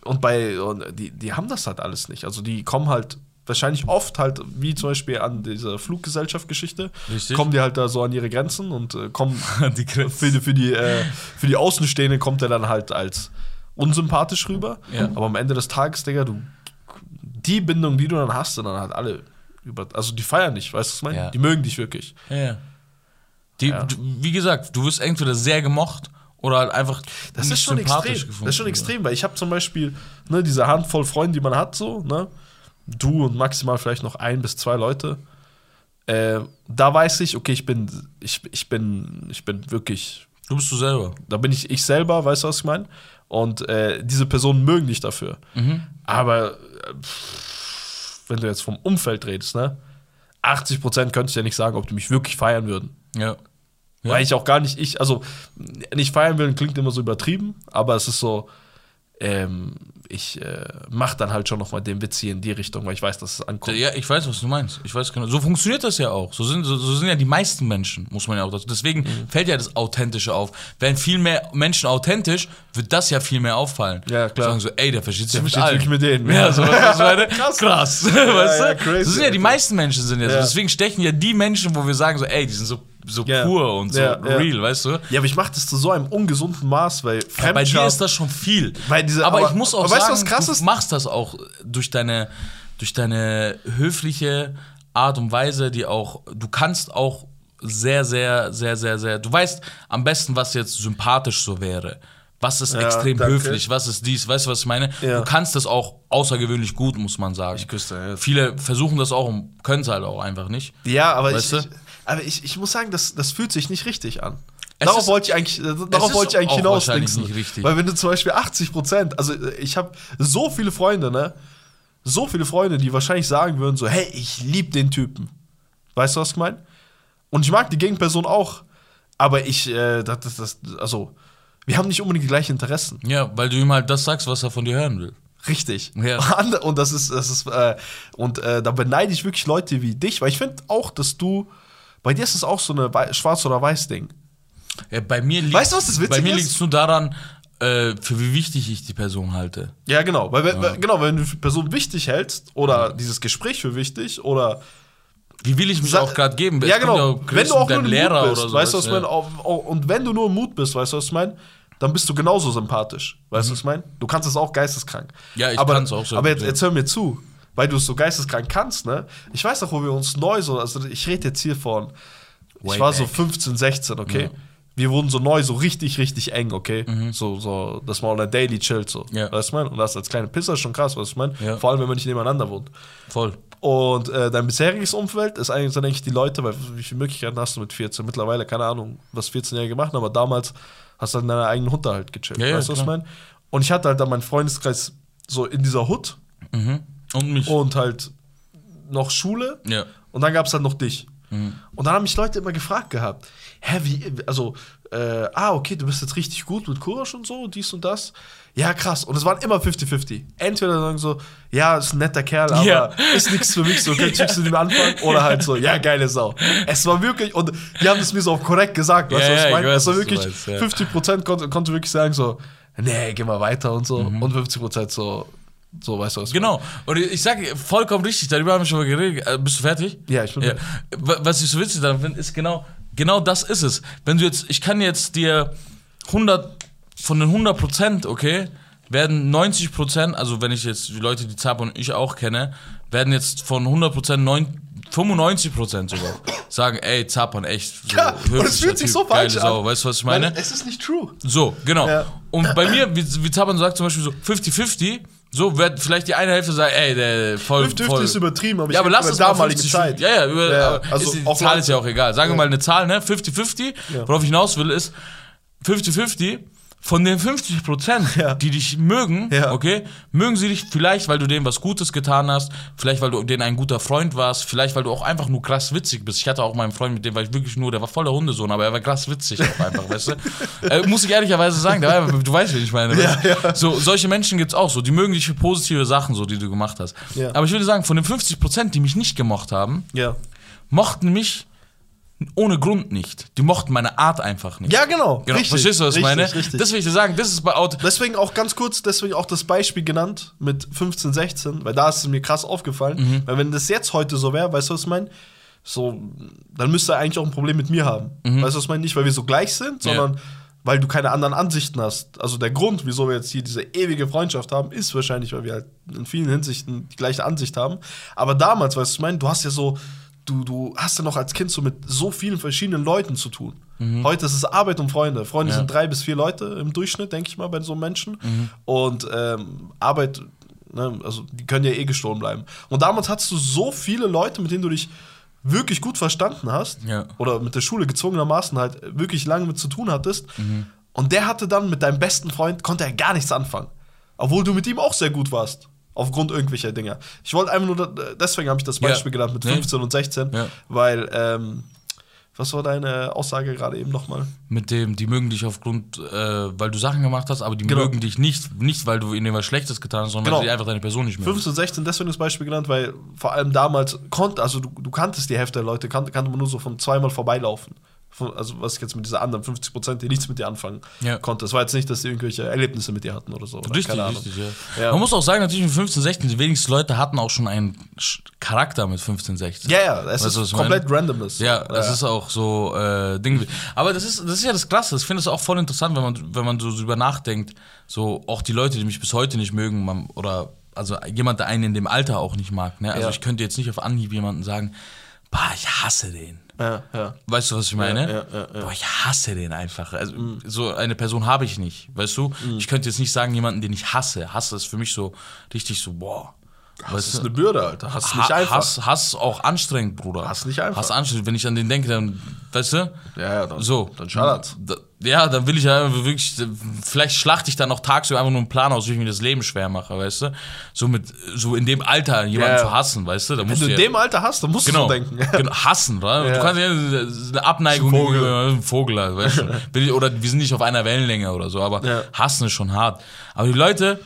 und bei, und die, die haben das halt alles nicht. Also die kommen halt wahrscheinlich oft halt, wie zum Beispiel an dieser Fluggesellschaft-Geschichte, kommen die halt da so an ihre Grenzen und äh, kommen die Grenzen. für die, für die, äh, für die Außenstehenden kommt er dann halt als unsympathisch rüber. Ja. Aber am Ende des Tages, Digga, du, die Bindung, die du dann hast, sind dann halt alle über, also die feiern dich, weißt du, was ich meine? Ja. Die mögen dich wirklich. Ja. Die, Ja. Du, wie gesagt, du wirst entweder sehr gemocht oder halt einfach Das ist schon extrem. gefunden. Das ist schon extrem, weil ich habe zum Beispiel ne, diese Handvoll Freunde, die man hat, so, ne? Du und maximal vielleicht noch ein bis zwei Leute. Äh, da weiß ich, okay, ich bin, ich, ich bin, ich bin wirklich, Du bist du selber. da bin ich ich selber, weißt du, was ich meine? Und äh, diese Personen mögen dich dafür. Mhm. Aber äh, pff, wenn du jetzt vom Umfeld redest, ne? 80 Prozent könnte ich ja nicht sagen, ob die mich wirklich feiern würden. Ja. Ja. Weil ich auch gar nicht, ich, also nicht feiern will, klingt immer so übertrieben, aber es ist so, ähm, ich äh, mach dann halt schon nochmal den Witz hier in die Richtung, weil ich weiß, dass es ankommt. Ja, ich weiß, was du meinst. Ich weiß genau. So funktioniert das ja auch. So sind, so, so sind ja die meisten Menschen, muss man ja auch dazu. Deswegen Mhm. fällt ja das Authentische auf. Werden viel mehr Menschen authentisch, wird das ja viel mehr auffallen. Ja, klar. Sagen so, ey, der versteht sich ja mit allen. mit denen. Ja, so, was meine? Krass. Krass. weißt ja, du? crazy, so sind ja die meisten Menschen sind ja, so. Ja. Deswegen stechen ja die Menschen, wo wir sagen so, ey, die sind so, so Ja. pur und so Ja, ja. real, weißt du? Ja, aber ich mach das zu so einem ungesunden Maß, weil Ja, bei dir ist das schon viel. Diese- aber, aber- ich muss auch aber weißt du, sagen, was krass du ist? machst das auch durch deine, durch deine höfliche Art und Weise, die auch, du kannst auch sehr, sehr, sehr, sehr, sehr, du weißt am besten, was jetzt sympathisch so wäre. Was ist Ja, extrem danke. höflich, was ist dies, weißt du, was ich meine? Ja. Du kannst das auch außergewöhnlich gut, muss man sagen. Ich küsse Herz. Viele versuchen das auch und können es halt auch einfach nicht. Ja, aber, ich, Weißt du? ich, aber ich, ich muss sagen, das, das fühlt sich nicht richtig an. Es darauf ist- wollte ich eigentlich, darauf wollte ich eigentlich hinaus. Weil wenn du zum Beispiel 80 Prozent, also äh, ich habe so viele Freunde, ne? So viele Freunde, die wahrscheinlich sagen würden so, hey, ich liebe den Typen. Weißt du, was ich meine? Und ich mag die Gegenperson auch. Aber ich, äh, das, das, das, also, wir haben nicht unbedingt die gleichen Interessen. Ja, weil du ihm halt das sagst, was er von dir hören will. Richtig. Ja. Und- das ist, das ist, äh, und äh, da beneide ich wirklich Leute wie dich, weil ich finde auch, dass du, bei dir ist es auch so eine Wei- Schwarz- oder Weiß-Ding. Ja, bei mir liegt Weißt du, was das Bei Witzige mir ist? liegt es nur daran, äh, für wie wichtig ich die Person halte. Ja, genau. Weil, weil- genau, wenn du die Person wichtig hältst oder dieses Gespräch für wichtig oder Wie will ich mich Sa- auch gerade geben? Ja, genau. wenn du auch nur Lehrer bist, oder so. weißt du, was ich ja. auch- Und wenn du nur im Mut bist, weißt du, was ich meine? Dann bist du genauso sympathisch. Weißt du, was ich meine? Du kannst es auch geisteskrank. Mhm. Ja, ich aber, kann's auch sehr Aber jetzt, ja. jetzt hör mir zu, weil du es so geisteskrank kannst, ne? Ich weiß noch, wo wir uns neu so, also ich rede jetzt hier von, ich Way war so back. 15, 16, okay? Wir wurden so neu, so richtig, richtig eng, okay? So, so, dass man on a daily chillt, so. Mhm. Ja. Weißt du, was ich meine? Und das als kleine Pisser ist schon krass, was ich meine? Ja. Vor allem, wenn man nicht nebeneinander wohnt. Voll. Und äh, dein bisheriges Umfeld ist eigentlich, sind eigentlich die Leute, weil wie viele Möglichkeiten hast du mit 14? Mittlerweile, keine Ahnung, was 14-Jährige machen, aber damals hast du in deiner eigenen Hut da halt gechillt. Ja, ja, weißt du, was ich meine? Und ich hatte halt dann meinen Freundeskreis so in dieser Hut Mhm. Und mich. und halt noch Schule Ja. und dann gab es halt noch dich. Mhm. Und dann haben mich Leute immer gefragt gehabt, hä, wie, also, äh, ah, okay, du bist jetzt richtig gut mit Kurasch und so, dies und das. Ja, krass. Und es waren immer 50-50. Entweder sagen so, ja, ist ein netter Kerl, aber Ja. ist nichts für mich, so kannst du mit dem anfangen. Oder halt so, ja, geile Sau. Es war wirklich, und die haben es mir so auch korrekt gesagt, weißt Ja, du, was ja, ich meine? Es war wirklich, meinst, ja. 50% konnte, konnte wirklich sagen so, nee, geh mal weiter und so. Mhm. Und 50% so, so, weißt du, was Genau. Und ich sage vollkommen richtig, darüber haben wir schon mal geredet. Äh, Bist du fertig? Ja, ich bin ja. Wa- Was ich so witzig daran finde, ist genau, genau das ist es. Wenn du jetzt, ich kann jetzt dir 100, von den 100 Prozent, okay, werden 90 Prozent, also wenn ich jetzt die Leute, die Zap und ich auch kenne, werden jetzt von 100 Prozent 95 Prozent sogar sagen, ey, Zapan, echt, so Ja, und es fühlt sich so falsch geile Sau, an. weißt du, was ich meine? Weil Es ist nicht true. So, genau. Ja. Und bei mir, wie, wie Taban sagt zum Beispiel so 50-50, so wird vielleicht die eine Hälfte sagen, ey, der voll. 50 voll. ist übertrieben, aber ich ja, aber lass es mal damalige 50, Zeit. Ja, ja, über, Ja, also ist, die Zahl ist ja auch egal. Sagen wir mal eine Zahl, ne? 50-50. Ja. Worauf ich hinaus will, ist 50-50. Von den 50 Prozent, Ja. die dich mögen, Ja. okay, mögen sie dich vielleicht, weil du denen was Gutes getan hast, vielleicht, weil du denen ein guter Freund warst, vielleicht, weil du auch einfach nur krass witzig bist. Ich hatte auch meinen Freund, mit dem war ich wirklich nur, der war voller Hundesohn, aber er war krass witzig auch einfach, weißt du? Äh, muss ich ehrlicherweise sagen, war, du weißt, wie ich meine. Ja. So, solche Menschen gibt's auch so, die mögen dich für positive Sachen, so, die du gemacht hast. Aber ich würde sagen, von den 50 Prozent, die mich nicht gemocht haben, mochten mich ohne Grund nicht. Die mochten meine Art einfach nicht. Ja, genau. Genau, Richtig, verstehst du, was ich meine? Richtig. Das will ich dir sagen, das ist bei Auto. Deswegen auch ganz kurz, deswegen auch das Beispiel genannt mit 15, 16, weil da ist es mir krass aufgefallen. Mhm. Weil wenn das jetzt heute so wäre, weißt du, was ich meine? So, dann müsste er eigentlich auch ein Problem mit mir haben. Mhm. Weißt du, was ich meine? Nicht, weil wir so gleich sind, sondern weil du keine anderen Ansichten hast. Also der Grund, wieso wir jetzt hier diese ewige Freundschaft haben, ist wahrscheinlich, weil wir halt in vielen Hinsichten die gleiche Ansicht haben. Aber damals, weißt du, was ich meine? Du hast ja so, du, du hast ja noch als Kind so mit so vielen verschiedenen Leuten zu tun. Heute ist es Arbeit und Freunde. Freunde Mhm. Ja. sind drei bis vier Leute im Durchschnitt, denke ich mal, bei so einem Menschen. Mhm. Und ähm, Arbeit, ne, also die können ja eh gestohlen bleiben. Und damals hattest du so viele Leute, mit denen du dich wirklich gut verstanden hast Ja. oder mit der Schule gezwungenermaßen halt wirklich lange mit zu tun hattest. Mhm. Und der hatte dann mit deinem besten Freund, konnte er gar nichts anfangen. Obwohl du mit ihm auch sehr gut warst. Aufgrund irgendwelcher Dinge. Ich wollte einfach nur, deswegen habe ich das. Beispiel genannt mit Nee. 15 und 16, Ja. weil, ähm, was war deine Aussage gerade eben nochmal? Mit dem, die mögen dich aufgrund, äh, weil du Sachen gemacht hast, aber die Genau. mögen dich nicht, nicht weil du ihnen was Schlechtes getan hast, sondern Genau. weil sie einfach deine Person nicht mögen. 15, 16, deswegen das Beispiel genannt, weil vor allem damals konnte, also du, du kanntest die Hälfte der Leute, kannte, kannte man nur so von zweimal vorbeilaufen. Also was ich jetzt mit dieser anderen 50 Prozent, die nichts mit dir anfangen Ja. konnte. Es war jetzt nicht, dass die irgendwelche Erlebnisse mit dir hatten oder so. Oder Richtig, keine Ahnung. richtig, ja. Ja. Man muss auch sagen, natürlich mit 15, 16, die wenigsten Leute hatten auch schon einen Charakter mit 15, 16. Ja, ja, es Weißt ist komplett meine? randomness. Ja, das ist auch so äh, Ding. Aber das ist, das ist ja das Klasse. Ich finde es auch voll interessant, wenn man, wenn man so drüber nachdenkt. So auch die Leute, die mich bis heute nicht mögen, man, oder also jemand, der einen in dem Alter auch nicht mag. Ne? Also Ja. ich könnte jetzt nicht auf Anhieb jemanden sagen, bah, ich hasse den. Ja, ja. Weißt du, was ich meine? Ja. Boah, ich hasse den einfach. Also, so eine Person habe ich nicht, weißt du? Ich könnte jetzt nicht sagen, jemanden, den ich hasse. Hasse ist für mich so richtig so, boah. Das ist eine Bürde, Alter. Hast du nicht Ha- einfach. Hass, Hass auch anstrengend, Bruder. Hass nicht einfach. Hass anstrengend. Wenn ich an den denke, dann, weißt du? Ja, ja, dann, So. dann schadert. Ja, dann will ich ja wirklich, vielleicht schlachte ich dann noch tagsüber einfach nur einen Plan aus, wie ich mir das Leben schwer mache, weißt du? So mit, so in dem Alter jemanden Ja. zu hassen, weißt du? Da Wenn musst du du in ja, dem Alter hast, dann musst genau, du so denken. genau, hassen, oder? Ja. Du kannst ja eine Abneigung Ein Vogel. einem Vogel, weißt du? Oder wir sind nicht auf einer Wellenlänge oder so, aber hassen ist schon hart. Aber die Leute,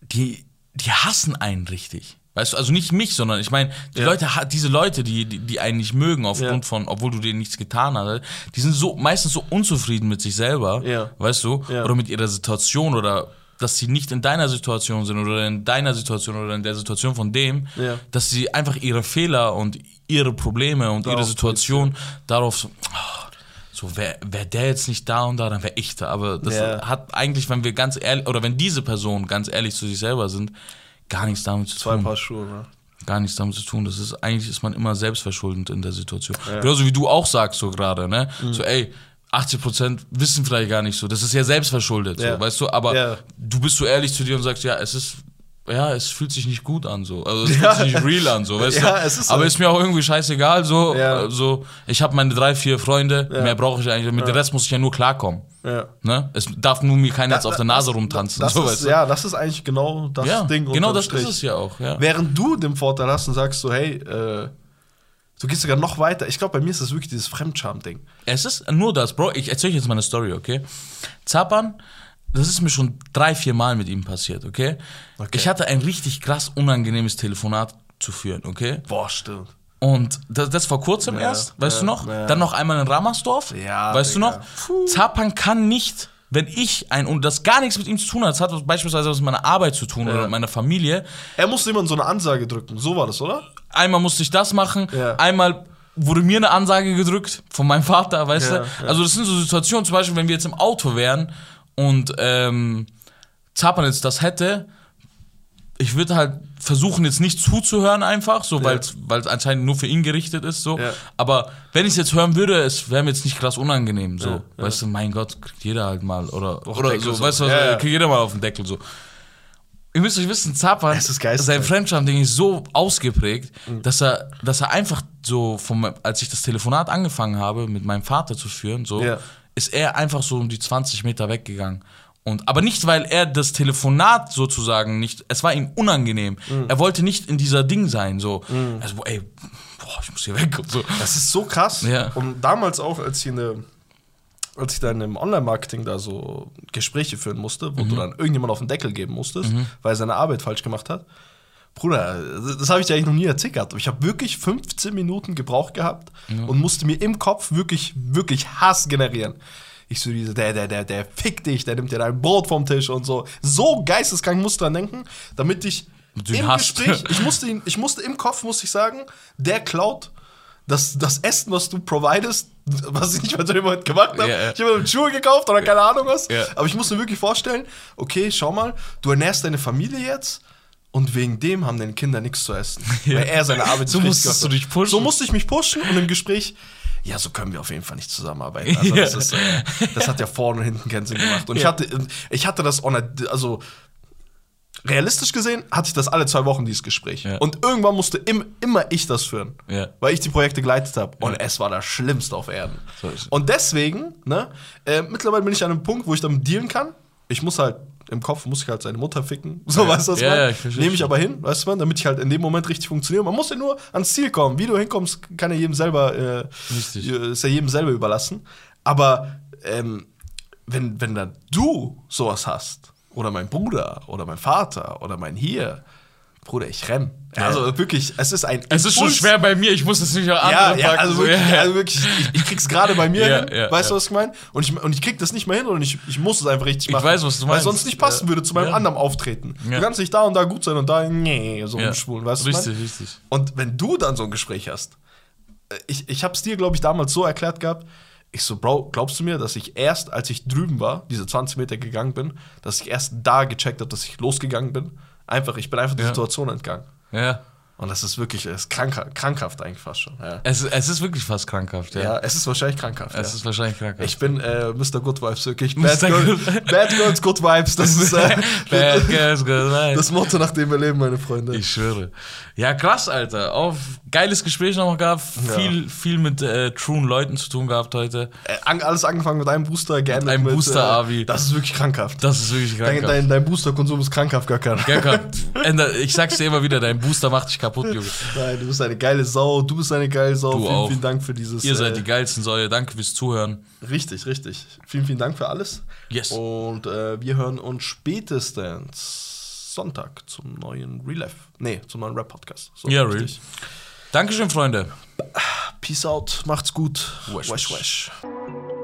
die, die hassen einen richtig. Weißt du, also nicht mich, sondern ich meine, die Ja. Leute, diese Leute, die, die, die einen nicht mögen aufgrund Ja. von, obwohl du denen nichts getan hast, die sind so meistens so unzufrieden mit sich selber, Ja. weißt du, oder mit ihrer Situation oder dass sie nicht in deiner Situation sind oder in deiner Situation oder in der Situation von dem, dass sie einfach ihre Fehler und ihre Probleme und ihre Darauf Situation darauf so, oh, so wäre wär der jetzt nicht da und da, dann wäre ich da. Aber das hat eigentlich, wenn wir ganz ehrlich, oder wenn diese Personen ganz ehrlich zu sich selber sind, gar nichts damit zu Zwei tun. Paar Schuhe, ne? Gar nichts damit zu tun. Das ist eigentlich ist man immer selbstverschuldend in der Situation. Genauso wie du auch sagst so gerade, ne? Mhm. So ey, 80% wissen vielleicht gar nicht so. Das ist ja selbstverschuldet, Ja. so, weißt du. Aber Ja. du bist so ehrlich zu dir und sagst, ja, es ist ja, es fühlt sich nicht gut an, so. Also es Ja. fühlt sich nicht real an, so, weißt Ja, du. es ist Aber so. ist mir auch irgendwie scheißegal, so. Ja. so ich habe meine drei, vier Freunde, Ja. mehr brauche ich eigentlich. Mit dem Rest muss ich ja nur klarkommen. Ja. Ne? Es darf nur mir keiner jetzt auf der Nase rumtanzen. Das so, ist, weißt du? ja, das ist eigentlich genau das Ding. genau das Strich. ist es ja auch. Während du den Vorteil hast und sagst so, hey, äh, du gehst sogar noch weiter. Ich glaube, bei mir ist das wirklich dieses Fremdscham-Ding. Es ist nur das, Bro. Ich erzähle jetzt mal eine Story, okay? Zapan, das ist mir schon drei, vier Mal mit ihm passiert, okay? Okay. Ich hatte ein richtig krass unangenehmes Telefonat zu führen, okay? Boah, stimmt. Und das, das vor kurzem Ja, erst, weißt ja, du noch? ja. Dann noch einmal in Rammersdorf. Ja, Weißt Digga. du noch? Zapan kann nicht, wenn ich ein, und das gar nichts mit ihm zu tun hat, das hat beispielsweise was mit meiner Arbeit zu tun oder mit meiner Familie. Er musste jemand so eine Ansage drücken. So war das, oder? Einmal musste ich das machen, einmal wurde mir eine Ansage gedrückt von meinem Vater, weißt du? Also das sind so Situationen, zum Beispiel, wenn wir jetzt im Auto wären und ähm, Zapan jetzt das hätte, ich würde halt versuchen, jetzt nicht zuzuhören einfach, so, Ja. weil es anscheinend nur für ihn gerichtet ist, so. Ja. Aber wenn ich es jetzt hören würde, es wäre mir jetzt nicht krass unangenehm, so. Ja. Weißt du, mein Gott, kriegt jeder halt mal, oder, oder Deckel so, weißt du, was, kriegt jeder mal auf den Deckel, so. Ihr müsst euch wissen, Zapan, sein Fremdscham-Ding ist so ausgeprägt, Mhm. dass er, dass er einfach so, vom, als ich das Telefonat angefangen habe, mit meinem Vater zu führen, so. Ist er einfach so um die 20 Meter weggegangen. Und, aber nicht, weil er das Telefonat sozusagen nicht, es war ihm unangenehm. Mhm. Er wollte nicht in dieser Ding sein, so. Also, ey, boah, ich muss hier weg und so. Das ist so krass. Ja. Und damals auch, als ich, in der, als ich dann im Online-Marketing da so Gespräche führen musste, wo du dann irgendjemand auf den Deckel geben musstest, weil er seine Arbeit falsch gemacht hat. Bruder, das habe ich dir eigentlich noch nie erzählt gehabt. aber Ich habe wirklich 15 Minuten gebraucht gehabt und musste mir im Kopf wirklich, wirklich Hass generieren. Ich so diese, der, der, der, der fickt dich, der nimmt dir dein Brot vom Tisch und so. So geisteskrank musst du dran denken, damit ich Du im hasst. Gespräch, ich musste ihn, ich musste im Kopf, muss ich sagen, der klaut das, das Essen, was du providest, was ich nicht mal zu dem Moment gemacht habe. Ja, ja. Ich habe mir Schuhe gekauft oder keine Ahnung was. Ja. Aber ich muss mir wirklich vorstellen, okay, schau mal, du ernährst deine Familie jetzt und wegen dem haben deine Kinder nichts zu essen. Ja. Weil er seine Arbeit So musstest du dich pushen. So musste ich mich pushen und im Gespräch, ja, so können wir auf jeden Fall nicht zusammenarbeiten. Also Ja. das, ist, äh, das hat ja vorne und hinten keinen Sinn gemacht. Und ich, Ja. hatte, ich hatte das, also realistisch gesehen, hatte ich das alle zwei Wochen, dieses Gespräch. Und irgendwann musste im, immer ich das führen. Weil ich die Projekte geleitet habe. Und es war das Schlimmste auf Erden. So. Und deswegen, ne, äh, mittlerweile bin ich an einem Punkt, wo ich damit dealen kann. Ich muss halt, im Kopf muss ich halt seine Mutter ficken. So, Ja. weißt du was, Ja, man? ja, Nehme ich aber hin, weißt du, man, damit ich halt in dem Moment richtig funktioniere. Man muss ja nur ans Ziel kommen. Wie du hinkommst, kann ja jedem selber, äh, Richtig. ist ja jedem selber überlassen. Aber ähm, wenn, wenn dann du sowas hast, oder mein Bruder, oder mein Vater, oder mein hier, Bruder, ich renn. Ja. Also wirklich, es ist ein Es ist schon Impuls- schwer bei mir, ich muss das nicht auf ja, ja, also so, wirklich, ja, also wirklich ich, ich krieg's gerade bei mir Ja, hin. ja, weißt du, was ich meine? Und ich, und ich krieg das nicht mehr hin und ich, ich muss es einfach richtig Ich machen. weiß, was du Weil meinst. sonst nicht passen würde zu meinem anderen Auftreten. Du kannst nicht da und da gut sein und da, nee, so Ja. umschwulen, weißt du, ich Richtig, meine? richtig. Und wenn du dann so ein Gespräch hast, äh, ich, ich hab's dir, glaube ich, damals so erklärt gehabt, ich so, Bro, glaubst du mir, dass ich erst, als ich drüben war, diese 20 Meter gegangen bin, dass ich erst da gecheckt habe, dass ich losgegangen bin? Einfach, ich bin einfach der Ja. Situation entgangen. Ja. Und das ist wirklich ist kranker, krankhaft eigentlich fast schon. Ja. Es, es ist wirklich fast krankhaft, ja. Ja, es ist wahrscheinlich krankhaft. Es ja. ist wahrscheinlich krankhaft. Ich bin äh, Mr. Good Vibes, wirklich. Bad, Girl, Bad Girls, Good Vibes. Das ist äh, Bad girls, good vibes. das Motto, nach dem wir leben, meine Freunde. Ich schwöre. Ja, krass, Alter. Auf geiles Gespräch nochmal gehabt. Viel, viel mit äh, truen Leuten zu tun gehabt heute. Äh, an, alles angefangen mit einem Booster, geendet einem mit, Booster, äh, Avi. Das ist wirklich krankhaft. Das ist wirklich Dein, krankhaft. dein, dein Booster-Konsum ist krankhaft, Göcker. Göcker, änder- ich sag's dir immer wieder, dein Booster macht dich kaputt, Junge. Nein, du bist eine geile Sau. Du bist eine geile Sau. Du vielen, auch. vielen Dank für dieses. Ihr seid äh, die geilsten Säue. Danke fürs Zuhören. Richtig, richtig. Vielen, vielen Dank für alles. Yes. Und äh, wir hören uns spätestens Sonntag zum neuen Real Life. Nee, zum neuen Rap-Podcast. So, Ja, richtig. Dankeschön, Freunde. Peace out, macht's gut. Wesh, wesh. wesh. wesh.